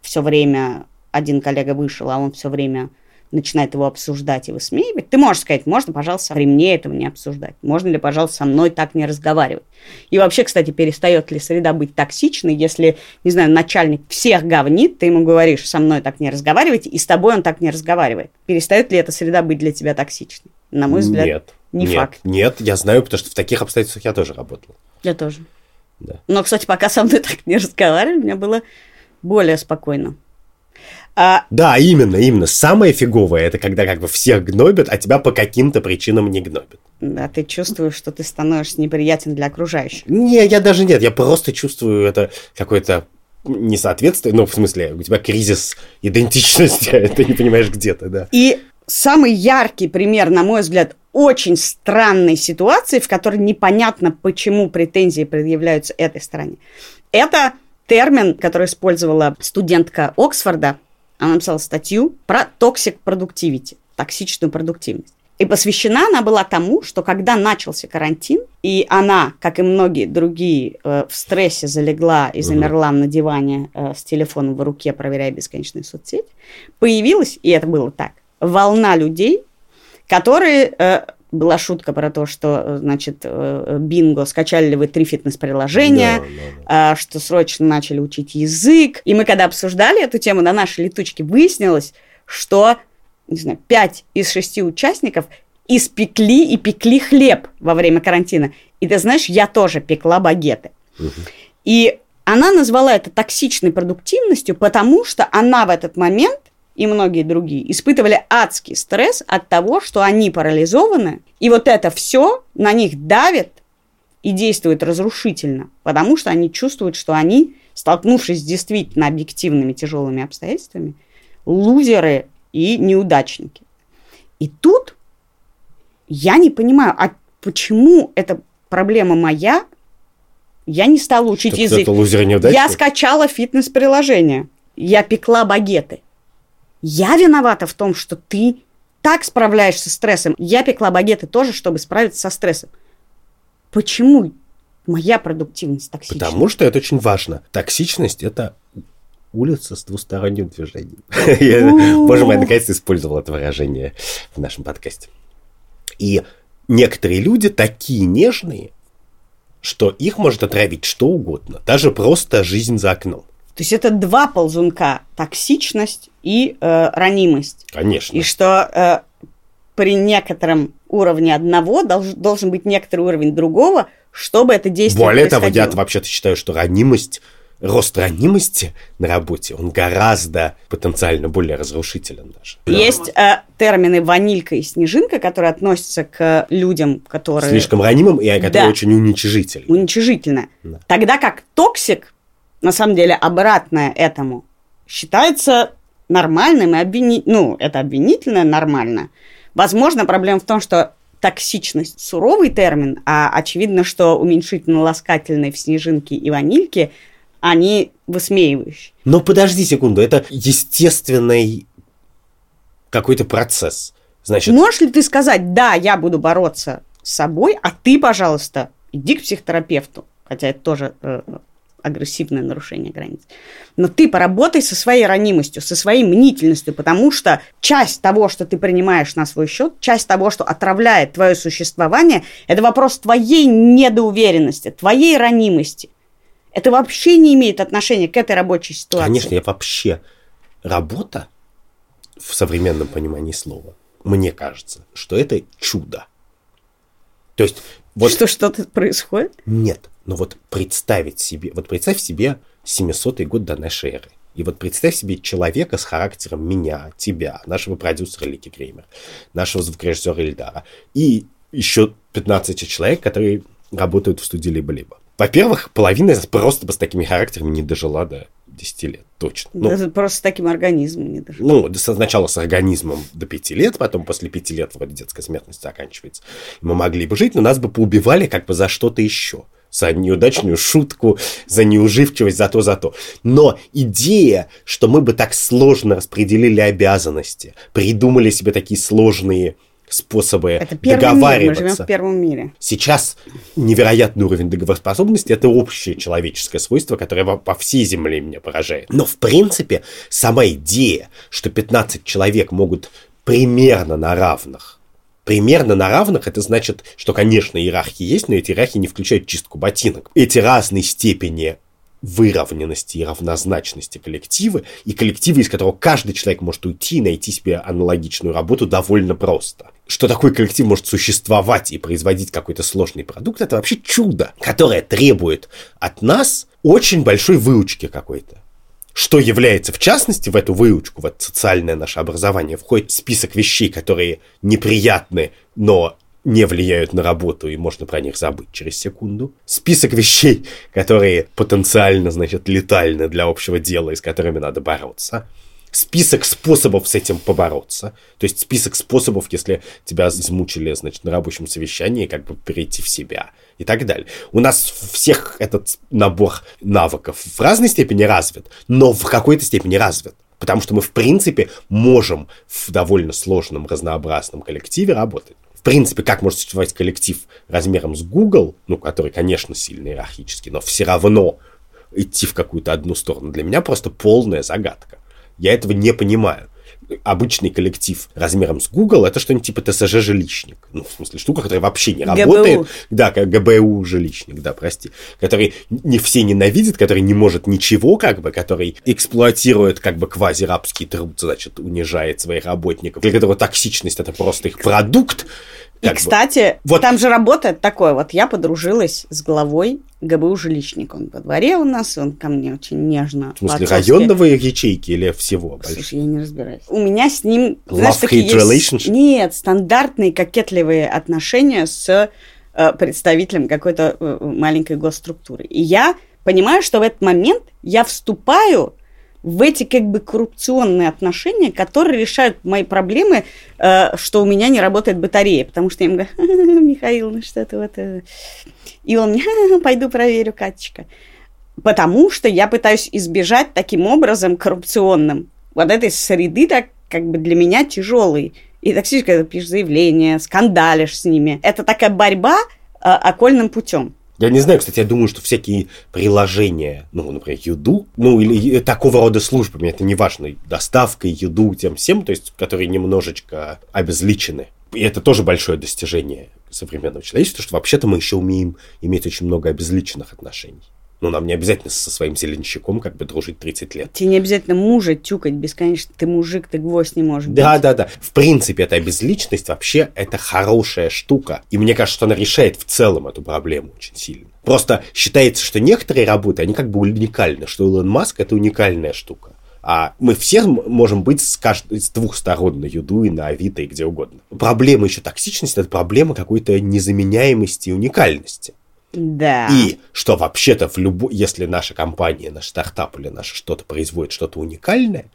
все время, один коллега вышел, а он все время начинает его обсуждать и высмеивать, ты можешь сказать, можно, пожалуйста, при мне этого не обсуждать. Можно ли, пожалуйста, со мной так не разговаривать. И вообще, кстати, перестает ли среда быть токсичной, если, не знаю, начальник всех говнит, ты ему говоришь, со мной так не разговаривайте, и с тобой он так не разговаривает. Перестает ли эта среда быть для тебя токсичной? На мой взгляд, нет. не нет, факт. Нет, я знаю, потому что в таких обстоятельствах я тоже работал. Я тоже. Да. Но, кстати, пока со мной так не разговаривали, мне было более спокойно. А, Да, именно, именно. Самое фиговое это когда как бы всех гнобят, а тебя по каким-то причинам не гнобят. да, ты чувствуешь, что ты становишься неприятен для окружающих. Не, я даже нет, я просто чувствую это какое-то несоответствие, ну, в смысле, у тебя кризис идентичности, а ты не понимаешь где-то, да. И самый яркий пример, на мой взгляд, очень странной ситуации, в которой непонятно, почему претензии предъявляются этой стороне. Это термин, который использовала студентка Оксфорда. Она написала статью про toxic productivity, токсичную продуктивность. И посвящена она была тому, что когда начался карантин, и она, как и многие другие, э, в стрессе залегла и замерла на диване э, с телефоном в руке, проверяя бесконечные соцсети, появилась, и это было так, волна людей, которые... э, была шутка про то, что, э, значит, э, бинго, скачали ли вы три фитнес-приложения, Да, да, да. что срочно начали учить язык. И мы когда обсуждали эту тему на нашей летучке, выяснилось, что, не знаю, пять из шести участников испекли и пекли хлеб во время карантина. И ты знаешь, я тоже пекла багеты. Мгм. И она назвала это токсичной продуктивностью, потому что она в этот момент и многие другие испытывали адский стресс от того, что они парализованы, и вот это все на них давит и действует разрушительно, потому что они чувствуют, что они, столкнувшись с действительно объективными тяжелыми обстоятельствами, лузеры и неудачники. И тут я не понимаю, а почему эта проблема моя, я не стала учить Что язык. Я скачала фитнес-приложение. Я пекла багеты. Я виновата в том, что ты так справляешься с стрессом. Я пекла багеты тоже, чтобы справиться со стрессом. Почему моя продуктивность токсична? Потому что это очень важно. Токсичность – это улица с двусторонним движением. Боже мой, я наконец-то использовал это выражение в нашем подкасте. И некоторые люди такие нежные, что их может отравить что угодно, даже просто жизнь за окном. То есть это два ползунка – токсичность и э, ранимость. Конечно. И что э, при некотором уровне одного долж, должен быть некоторый уровень другого, чтобы это действие Более того, я вообще-то считаю, что ранимость, рост ранимости на работе, он гораздо потенциально более разрушителен даже. Есть э, термины ванилька и снежинка, которые относятся к людям, которые Слишком ранимым и которые Да. очень уничижительны. уничижительно. Да. Тогда как токсик, на самом деле обратное этому, считается нормальным и обвини... ну, это обвинительное нормально. Возможно, проблема в том, что токсичность суровый термин, а очевидно, что уменьшительно-ласкательные в снежинке и ванильке, они высмеивающие. Но подожди секунду, это естественный какой-то процесс. Значит, Можешь ли ты сказать, да, я буду бороться с собой, а ты, пожалуйста, иди к психотерапевту, хотя это тоже э, агрессивное нарушение границ. Но ты поработай со своей ранимостью, со своей мнительностью, потому что часть того, что ты принимаешь на свой счет, часть того, что отравляет твое существование, это вопрос твоей недоуверенности, твоей ранимости. Это вообще не имеет отношения к этой рабочей ситуации. конечно, я вообще... Работа, в современном понимании слова, мне кажется, что это чудо. То есть, вот Что что-то происходит? Нет, но вот представить себе, вот представь себе 700 год до нашей эры. И вот представь себе человека с характером меня, тебя, нашего продюсера Лики Креймер, нашего звукорежиссера Ильдара и еще 15 человек, которые работают в студии либо-либо. Во-первых, половина просто бы с такими характерами не дожила до 10 лет, точно. Ну, Даже просто с таким организмом не даже. ну, сначала с организмом до 5 лет, потом после 5 лет вроде детская смертность заканчивается. Мы могли бы жить, но нас бы поубивали как бы за что-то еще. За неудачную шутку, за неуживчивость, за то, за то. Но идея, что мы бы так сложно распределили обязанности, придумали себе такие сложные способы Это первый мир, мы договариваться. живем в первом мире. Сейчас невероятный уровень договороспособности – это общее человеческое свойство, которое по всей Земле меня поражает. Но, в принципе, сама идея, что 15 человек могут примерно на равных Примерно на равных это значит, что, конечно, иерархии есть, но эти иерархии не включают чистку ботинок. Эти разные степени выровненности и равнозначности коллективы, и коллективы, из которого каждый человек может уйти и найти себе аналогичную работу довольно просто. Что такой коллектив может существовать и производить какой-то сложный продукт, это вообще чудо, которое требует от нас очень большой выучки какой-то. Что является, в частности, в эту выучку, в это социальное наше образование, входит список вещей, которые неприятны, но не влияют на работу, и можно про них забыть через секунду. Список вещей, которые потенциально, значит, летальны для общего дела и с которыми надо бороться. Список способов с этим побороться. То есть список способов, если тебя измучили, значит, на рабочем совещании, как бы перейти в себя и так далее. У нас всех этот набор навыков в разной степени развит, но в какой-то степени развит. Потому что мы, в принципе, можем в довольно сложном, разнообразном коллективе работать. В принципе, как может существовать коллектив размером с Google, ну, который, конечно, сильно иерархический, но все равно идти в какую-то одну сторону, для меня просто полная загадка. Я этого не понимаю. Обычный коллектив размером с Google это что-нибудь типа ТСЖ-жилищник. Ну, в смысле, штука, которая вообще не ГБУ. работает. Да, как ГБУ-жилищник, да, прости. Который не все ненавидят, который не может ничего, как бы, который эксплуатирует как бы квази-рабский труд, значит, унижает своих работников, для которого токсичность это просто их продукт, И, Как бы. кстати, Вот. там же работает такое. Вот я подружилась с главой ГБУ «Жилищник». Он во дворе у нас, он ко мне очень нежно. В смысле, районного ячейки или всего? Слушай, я не разбираюсь. У меня с ним, знаешь, Love-hate такие есть... relationship? Нет, стандартные кокетливые отношения с э, представителем какой-то э, маленькой госструктуры. И я понимаю, что в этот момент я вступаю в эти как бы коррупционные отношения, которые решают мои проблемы, э, что у меня не работает батарея. Потому что я ему говорю, Михаил, ну что ты вот... э». И он мне, пойду проверю, Катечка. Потому что я пытаюсь избежать таким образом коррупционным вот этой среды, так как бы для меня тяжелой. И таксист, когда пишешь заявление, скандалишь с ними. Это такая борьба э, окольным путем. Я не знаю, кстати, я думаю, что всякие приложения, ну, например, еду, ну, или такого рода службами, это не важно, доставка, еду, тем всем, то есть, которые немножечко обезличены. И это тоже большое достижение современного человечества, что вообще-то мы еще умеем иметь очень много обезличенных отношений. Ну, нам не обязательно со своим зеленщиком как бы дружить 30 лет. Тебе не обязательно мужа тюкать бесконечно. Ты мужик, ты гвоздь не можешь Да, бить. да, да. В принципе, эта безличность вообще это хорошая штука. И мне кажется, что она решает в целом эту проблему очень сильно. Просто считается, что некоторые работы, они как бы уникальны, что Илон Маск это уникальная штука. А мы все можем быть с, кажд- с двух сторон на Юду и на Авито и где угодно. Проблема еще токсичности, это проблема какой-то незаменяемости и уникальности. Да. И что вообще-то в любой, если наша компания, наш стартап или наше что-то производит что-то уникальное,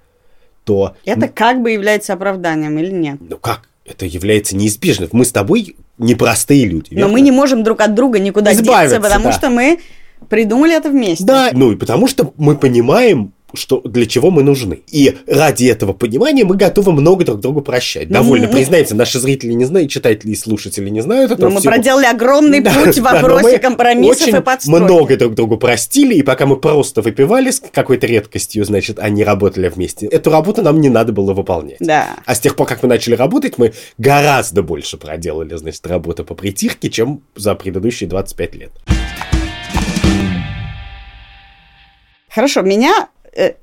то Это как бы является оправданием или нет? ну как? Это является неизбежным. Мы с тобой непростые люди. Но верно? мы не можем друг от друга никуда Избавиться, деться, потому да. что мы придумали это вместе. Да, ну и потому что мы понимаем, что для чего мы нужны. И ради этого понимания мы готовы много друг другу прощать. Довольно, мы- признайте, наши зрители не знают, читатели и слушатели не знают этого Но мы всего. проделали огромный Да, путь в да, вопросе мы компромиссов очень и подстройки. много друг другу простили, и пока мы просто выпивали с какой-то редкостью, значит, они работали вместе, эту работу нам не надо было выполнять. Да. А с тех пор, как мы начали работать, мы гораздо больше проделали, значит, работы по притирке, чем за предыдущие 25 лет. Хорошо, меня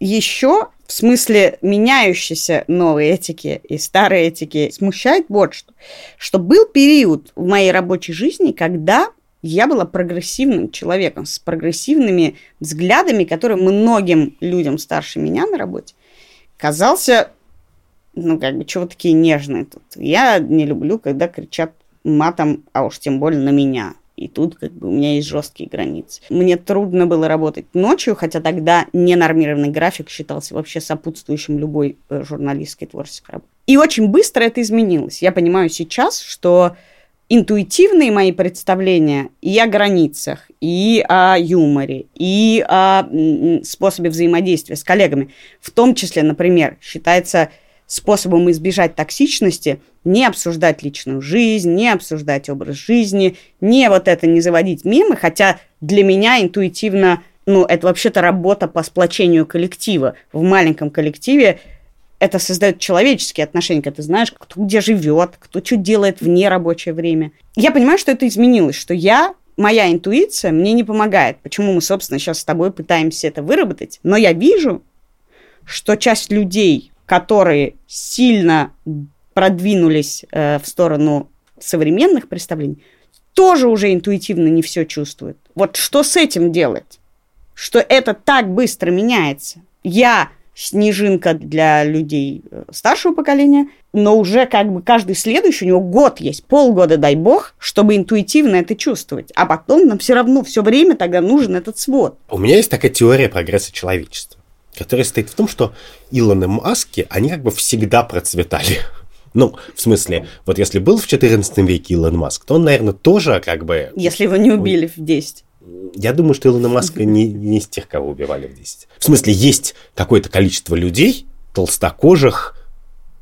еще в смысле меняющейся новой этики и старой этики смущает вот что. Что был период в моей рабочей жизни, когда я была прогрессивным человеком, с прогрессивными взглядами, которые многим людям старше меня на работе казался, ну, как бы, чего такие нежные тут. Я не люблю, когда кричат матом, а уж тем более на меня. И тут как бы у меня есть жесткие границы. Мне трудно было работать ночью, хотя тогда ненормированный график считался вообще сопутствующим любой э, журналистской творческой работе. И очень быстро это изменилось. Я понимаю сейчас, что интуитивные мои представления и о границах, и о юморе, и о способе взаимодействия с коллегами, в том числе, например, считается способом избежать токсичности не обсуждать личную жизнь, не обсуждать образ жизни, не вот это не заводить мемы, хотя для меня интуитивно, ну, это вообще-то работа по сплочению коллектива. В маленьком коллективе это создает человеческие отношения, когда ты знаешь, кто где живет, кто что делает в нерабочее время. Я понимаю, что это изменилось, что я, моя интуиция мне не помогает. Почему мы, собственно, сейчас с тобой пытаемся это выработать. Но я вижу, что часть людей, которые сильно продвинулись э, в сторону современных представлений, тоже уже интуитивно не все чувствуют. Вот что с этим делать? Что это так быстро меняется? Я снежинка для людей э, старшего поколения, но уже как бы каждый следующий, у него год есть, полгода, дай бог, чтобы интуитивно это чувствовать. А потом нам все равно все время тогда нужен этот свод. У меня есть такая теория прогресса человечества, которая состоит в том, что Илон и Маски, они как бы всегда процветали. Ну, в смысле, вот если был в 14 веке Илон Маск, то он, наверное, тоже как бы... Если его не убили в 10. Я думаю, что Илона Маска не, не из тех, кого убивали в 10. В смысле, есть какое-то количество людей, толстокожих,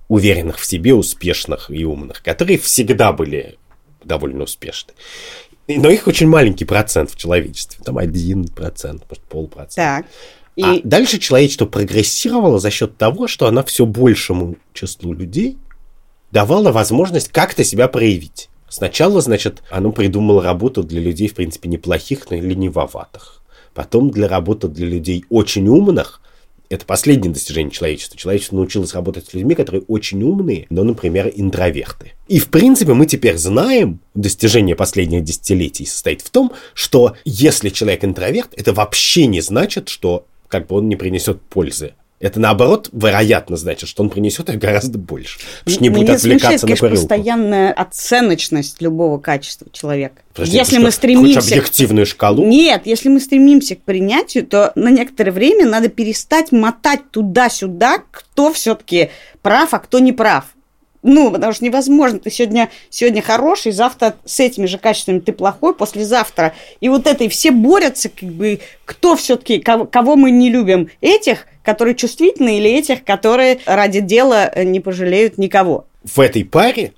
уверенных в себе, успешных и умных, которые всегда были довольно успешны. Но их очень маленький процент в человечестве. Там один процент, может, полпроцента. Так. И А дальше человечество прогрессировало за счет того, что она все большему числу людей давала возможность как-то себя проявить. Сначала, значит, оно придумало работу для людей, в принципе, неплохих, но ленивоватых. Потом для работы для людей очень умных, это последнее достижение человечества. Человечество научилось работать с людьми, которые очень умные, но, например, интроверты. И, в принципе, мы теперь знаем, достижение последних десятилетий состоит в том, что если человек интроверт, это вообще не значит, что как бы он не принесет пользы это наоборот, вероятно, значит, что он принесет их гораздо больше. Потому что не будет отвлекаться смущает, на конечно, постоянная оценочность любого качества человека. Подожди, если мы стремимся... объективную шкалу? Нет, если мы стремимся к принятию, то на некоторое время надо перестать мотать туда-сюда, кто все-таки прав, а кто не прав. Ну, потому что невозможно. Ты сегодня, сегодня хороший, завтра с этими же качествами ты плохой, послезавтра. И вот это, и все борются, как бы, кто все-таки, кого, кого мы не любим. Этих, которые чувствительны, или этих, которые ради дела не пожалеют никого. В этой паре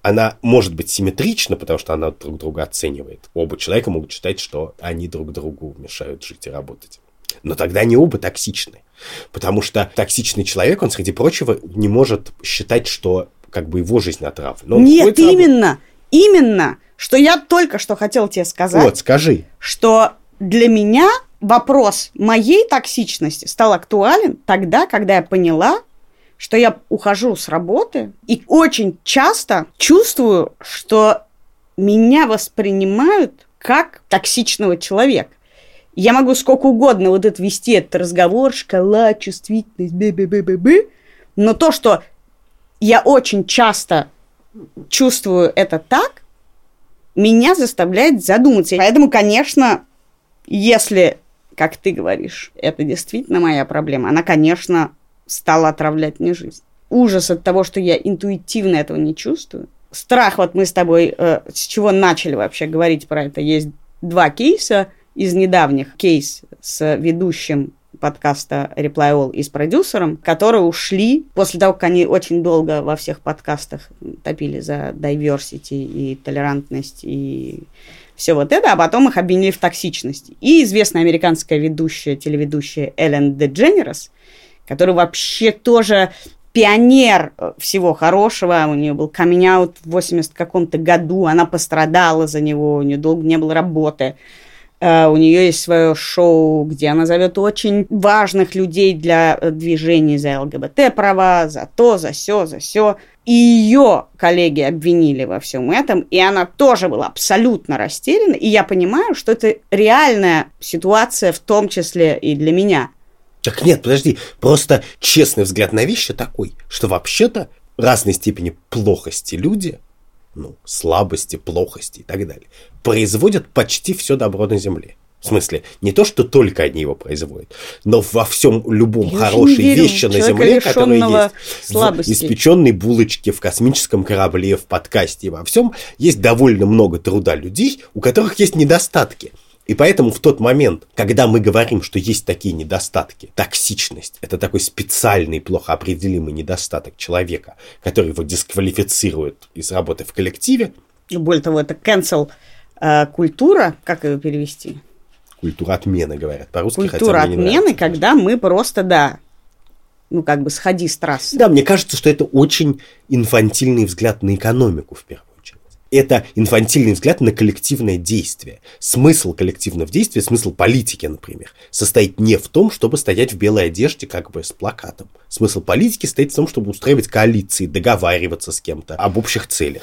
она может быть симметрична, потому что она друг друга оценивает. Оба человека могут считать, что они друг другу мешают жить и работать. Но тогда они оба токсичны. Потому что токсичный человек, он, среди прочего, не может считать, что как бы его жизнь отравлена. Нет, именно, именно, что я только что хотел тебе сказать. Вот, скажи. Что для меня вопрос моей токсичности стал актуален тогда, когда я поняла, что я ухожу с работы и очень часто чувствую, что меня воспринимают как токсичного человека. Я могу сколько угодно вот это вести этот разговор, шкала, чувствительность, б б б б б но то, что я очень часто чувствую это так, меня заставляет задуматься. Поэтому, конечно, если как ты говоришь, это действительно моя проблема. Она, конечно, стала отравлять мне жизнь. Ужас от того, что я интуитивно этого не чувствую. Страх, вот мы с тобой, э, с чего начали вообще говорить про это, есть два кейса из недавних. Кейс с ведущим подкаста Reply All и с продюсером, которые ушли после того, как они очень долго во всех подкастах топили за diversity и толерантность и все вот это, а потом их обвинили в токсичности. И известная американская ведущая, телеведущая Эллен Дедженерос, которая вообще тоже пионер всего хорошего. У нее был камень в 80 каком-то году, она пострадала за него, у нее долго не было работы. Uh, у нее есть свое шоу, где она зовет очень важных людей для э, движения за ЛГБТ права, за то, за все, за все. И ее коллеги обвинили во всем этом, и она тоже была абсолютно растеряна. И я понимаю, что это реальная ситуация, в том числе и для меня. Так нет, подожди, просто честный взгляд на вещи такой, что вообще-то разной степени плохости люди, ну, слабости, плохости и так далее, производят почти все добро на Земле. В смысле, не то, что только они его производят, но во всем любом Я хорошей вещи на Земле, которые есть. Слабости. В испеченной булочке, в космическом корабле, в подкасте, во всем есть довольно много труда людей, у которых есть недостатки. И поэтому в тот момент, когда мы говорим, что есть такие недостатки, токсичность – это такой специальный, плохо определимый недостаток человека, который его дисквалифицирует из работы в коллективе. Более того, это cancel э, культура, как ее перевести? Культура отмены, говорят по-русски. Культура отмены, когда мы просто, да, ну, как бы сходи с трассы. Да, мне кажется, что это очень инфантильный взгляд на экономику, в первую. Это инфантильный взгляд на коллективное действие. Смысл коллективного действия, смысл политики, например, состоит не в том, чтобы стоять в белой одежде как бы с плакатом. Смысл политики состоит в том, чтобы устраивать коалиции, договариваться с кем-то об общих целях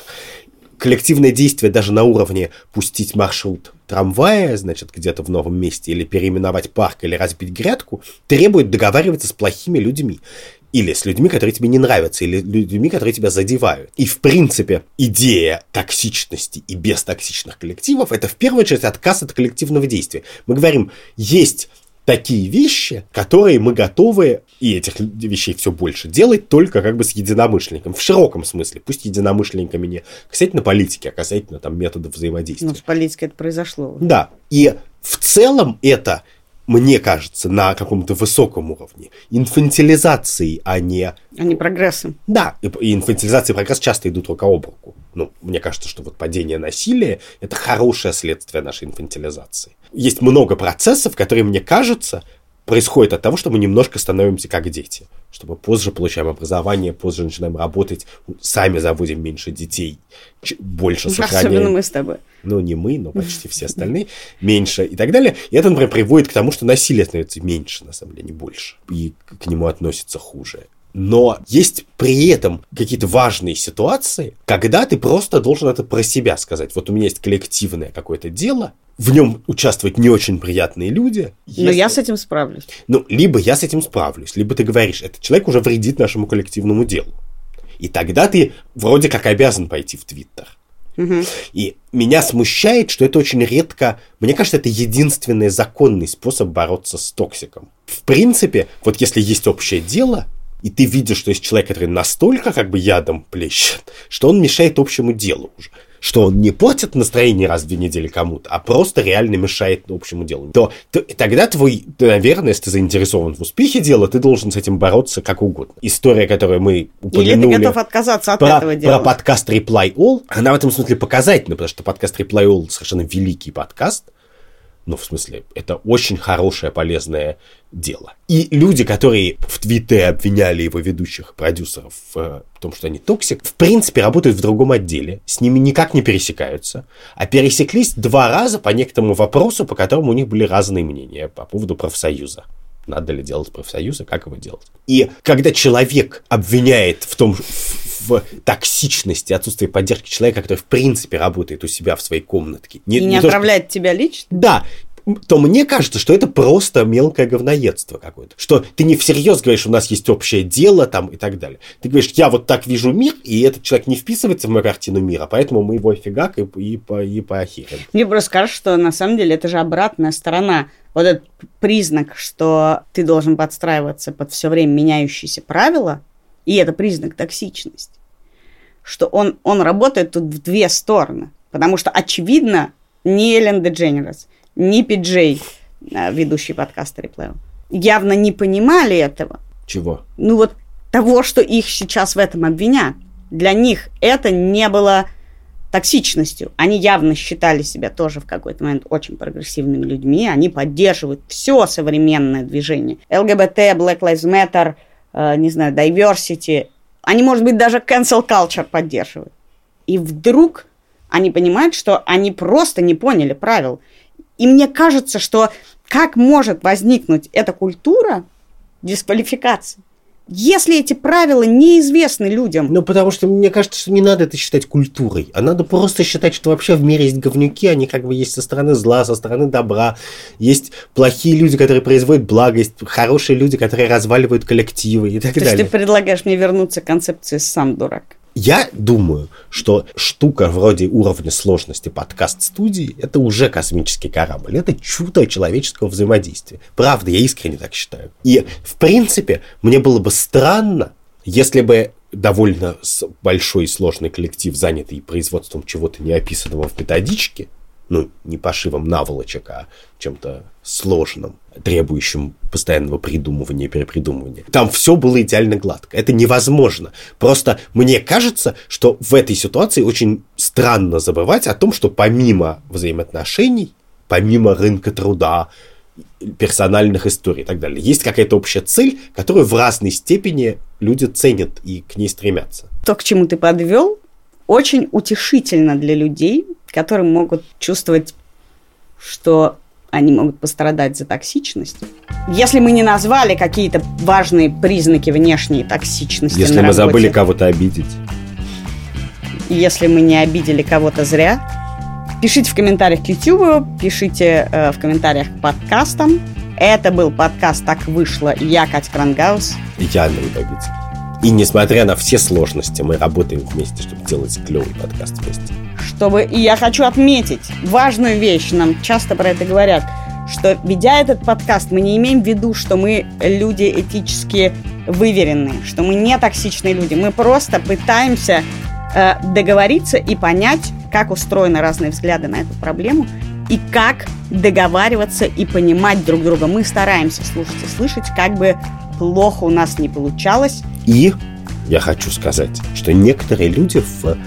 коллективное действие даже на уровне пустить маршрут трамвая, значит, где-то в новом месте, или переименовать парк, или разбить грядку, требует договариваться с плохими людьми. Или с людьми, которые тебе не нравятся, или людьми, которые тебя задевают. И, в принципе, идея токсичности и бестоксичных коллективов – это, в первую очередь, отказ от коллективного действия. Мы говорим, есть такие вещи, которые мы готовы, и этих вещей все больше, делать только как бы с единомышленником. В широком смысле. Пусть единомышленниками не касательно политики, а касательно там методов взаимодействия. Ну, с политикой это произошло. Да. И в целом это мне кажется, на каком-то высоком уровне. Инфантилизации, а не... А не прогрессом. Да, и инфантилизация и прогресс часто идут рука об руку. Ну, мне кажется, что вот падение насилия – это хорошее следствие нашей инфантилизации. Есть много процессов, которые, мне кажется, происходит от того, что мы немножко становимся как дети. Что мы позже получаем образование, позже начинаем работать, сами заводим меньше детей, больше сохраняем. Особенно мы с тобой. Ну, не мы, но почти все остальные. Меньше и так далее. И это, например, приводит к тому, что насилие становится меньше, на самом деле, не больше. И к нему относятся хуже. Но есть при этом какие-то важные ситуации, когда ты просто должен это про себя сказать. Вот у меня есть коллективное какое-то дело, в нем участвуют не очень приятные люди. Если... Но я с этим справлюсь. Ну, либо я с этим справлюсь, либо ты говоришь, этот человек уже вредит нашему коллективному делу. И тогда ты вроде как обязан пойти в Твиттер. Угу. И меня смущает, что это очень редко, мне кажется, это единственный законный способ бороться с токсиком. В принципе, вот если есть общее дело, и ты видишь, что есть человек, который настолько как бы ядом плещет, что он мешает общему делу уже. Что он не портит настроение раз в две недели кому-то, а просто реально мешает общему делу. То, то тогда твой, ты, наверное, если ты заинтересован в успехе дела, ты должен с этим бороться как угодно. История, которую мы упомянули... Или ты готов отказаться от про, этого дела. Про подкаст Reply All, она в этом смысле показательна, потому что подкаст Reply All совершенно великий подкаст, ну, в смысле, это очень хорошее, полезное дело. И люди, которые в Твиттере обвиняли его ведущих продюсеров в том, что они toxic, в принципе, работают в другом отделе, с ними никак не пересекаются, а пересеклись два раза по некоторому вопросу, по которому у них были разные мнения по поводу профсоюза надо ли делать профсоюзы, как его делать. И когда человек обвиняет в том, в токсичности, отсутствии поддержки человека, который в принципе работает у себя в своей комнатке. Не, и не, не отправляет то, что... тебя лично? Да, то мне кажется, что это просто мелкое говноедство какое-то. Что ты не всерьез говоришь, у нас есть общее дело там и так далее. Ты говоришь, я вот так вижу мир, и этот человек не вписывается в мою картину мира, поэтому мы его фигак и, и, по, и поохерим. Мне просто кажется, что на самом деле это же обратная сторона. Вот этот признак, что ты должен подстраиваться под все время меняющиеся правила, и это признак токсичности. Что он, он работает тут в две стороны. Потому что, очевидно, ни Эллен Дедженерес, ни Пиджей, э, ведущий подкаста Реплейл, явно не понимали этого. Чего? Ну вот того, что их сейчас в этом обвинят. Для них это не было токсичностью. Они явно считали себя тоже в какой-то момент очень прогрессивными людьми. Они поддерживают все современное движение. ЛГБТ, Black Lives Matter – не знаю, diversity, они, может быть, даже cancel culture поддерживают. И вдруг они понимают, что они просто не поняли правил. И мне кажется, что как может возникнуть эта культура дисквалификации? Если эти правила неизвестны людям. Ну, потому что мне кажется, что не надо это считать культурой, а надо просто считать, что вообще в мире есть говнюки, они как бы есть со стороны зла, со стороны добра, есть плохие люди, которые производят благо, есть хорошие люди, которые разваливают коллективы и так То далее. То есть ты предлагаешь мне вернуться к концепции «сам дурак»? Я думаю, что штука вроде уровня сложности подкаст-студии – это уже космический корабль. Это чудо человеческого взаимодействия. Правда, я искренне так считаю. И, в принципе, мне было бы странно, если бы довольно большой и сложный коллектив, занятый производством чего-то неописанного в методичке, ну, не пошивом наволочек, а чем-то сложным, требующим постоянного придумывания и перепридумывания. Там все было идеально гладко. Это невозможно. Просто мне кажется, что в этой ситуации очень странно забывать о том, что помимо взаимоотношений, помимо рынка труда, персональных историй и так далее, есть какая-то общая цель, которую в разной степени люди ценят и к ней стремятся. То, к чему ты подвел, очень утешительно для людей, которые могут чувствовать, что они могут пострадать за токсичность. Если мы не назвали какие-то важные признаки внешней токсичности Если мы работе, забыли кого-то обидеть. Если мы не обидели кого-то зря, пишите в комментариях к YouTube, пишите э, в комментариях к подкастам. Это был подкаст «Так вышло». Я Катя Крангаус. И я Андрей Бабицкий. И несмотря на все сложности, мы работаем вместе, чтобы делать клевый подкаст вместе. Чтобы, и я хочу отметить важную вещь, нам часто про это говорят, что ведя этот подкаст, мы не имеем в виду, что мы люди этически выверенные, что мы не токсичные люди. Мы просто пытаемся э, договориться и понять, как устроены разные взгляды на эту проблему и как договариваться и понимать друг друга. Мы стараемся слушать и слышать, как бы плохо у нас не получалось. И я хочу сказать, что некоторые люди в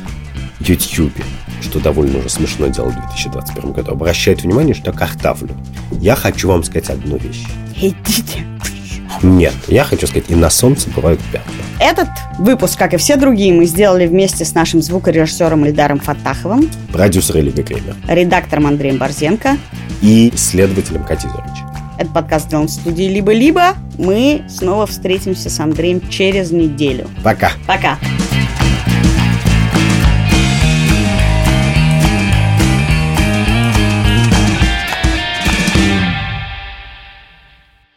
YouTube, что довольно уже смешно делать в 2021 году, обращают внимание, что я картавлю. Я хочу вам сказать одну вещь. Идите. Нет, я хочу сказать, и на солнце бывают пятна. Этот выпуск, как и все другие, мы сделали вместе с нашим звукорежиссером Ильдаром Фатаховым, Продюсер Лига Кремер редактором Андреем Борзенко. и следователем Катей Зорич. Этот подкаст в студии «Либо-либо». Мы снова встретимся с Андреем через неделю. Пока. Пока.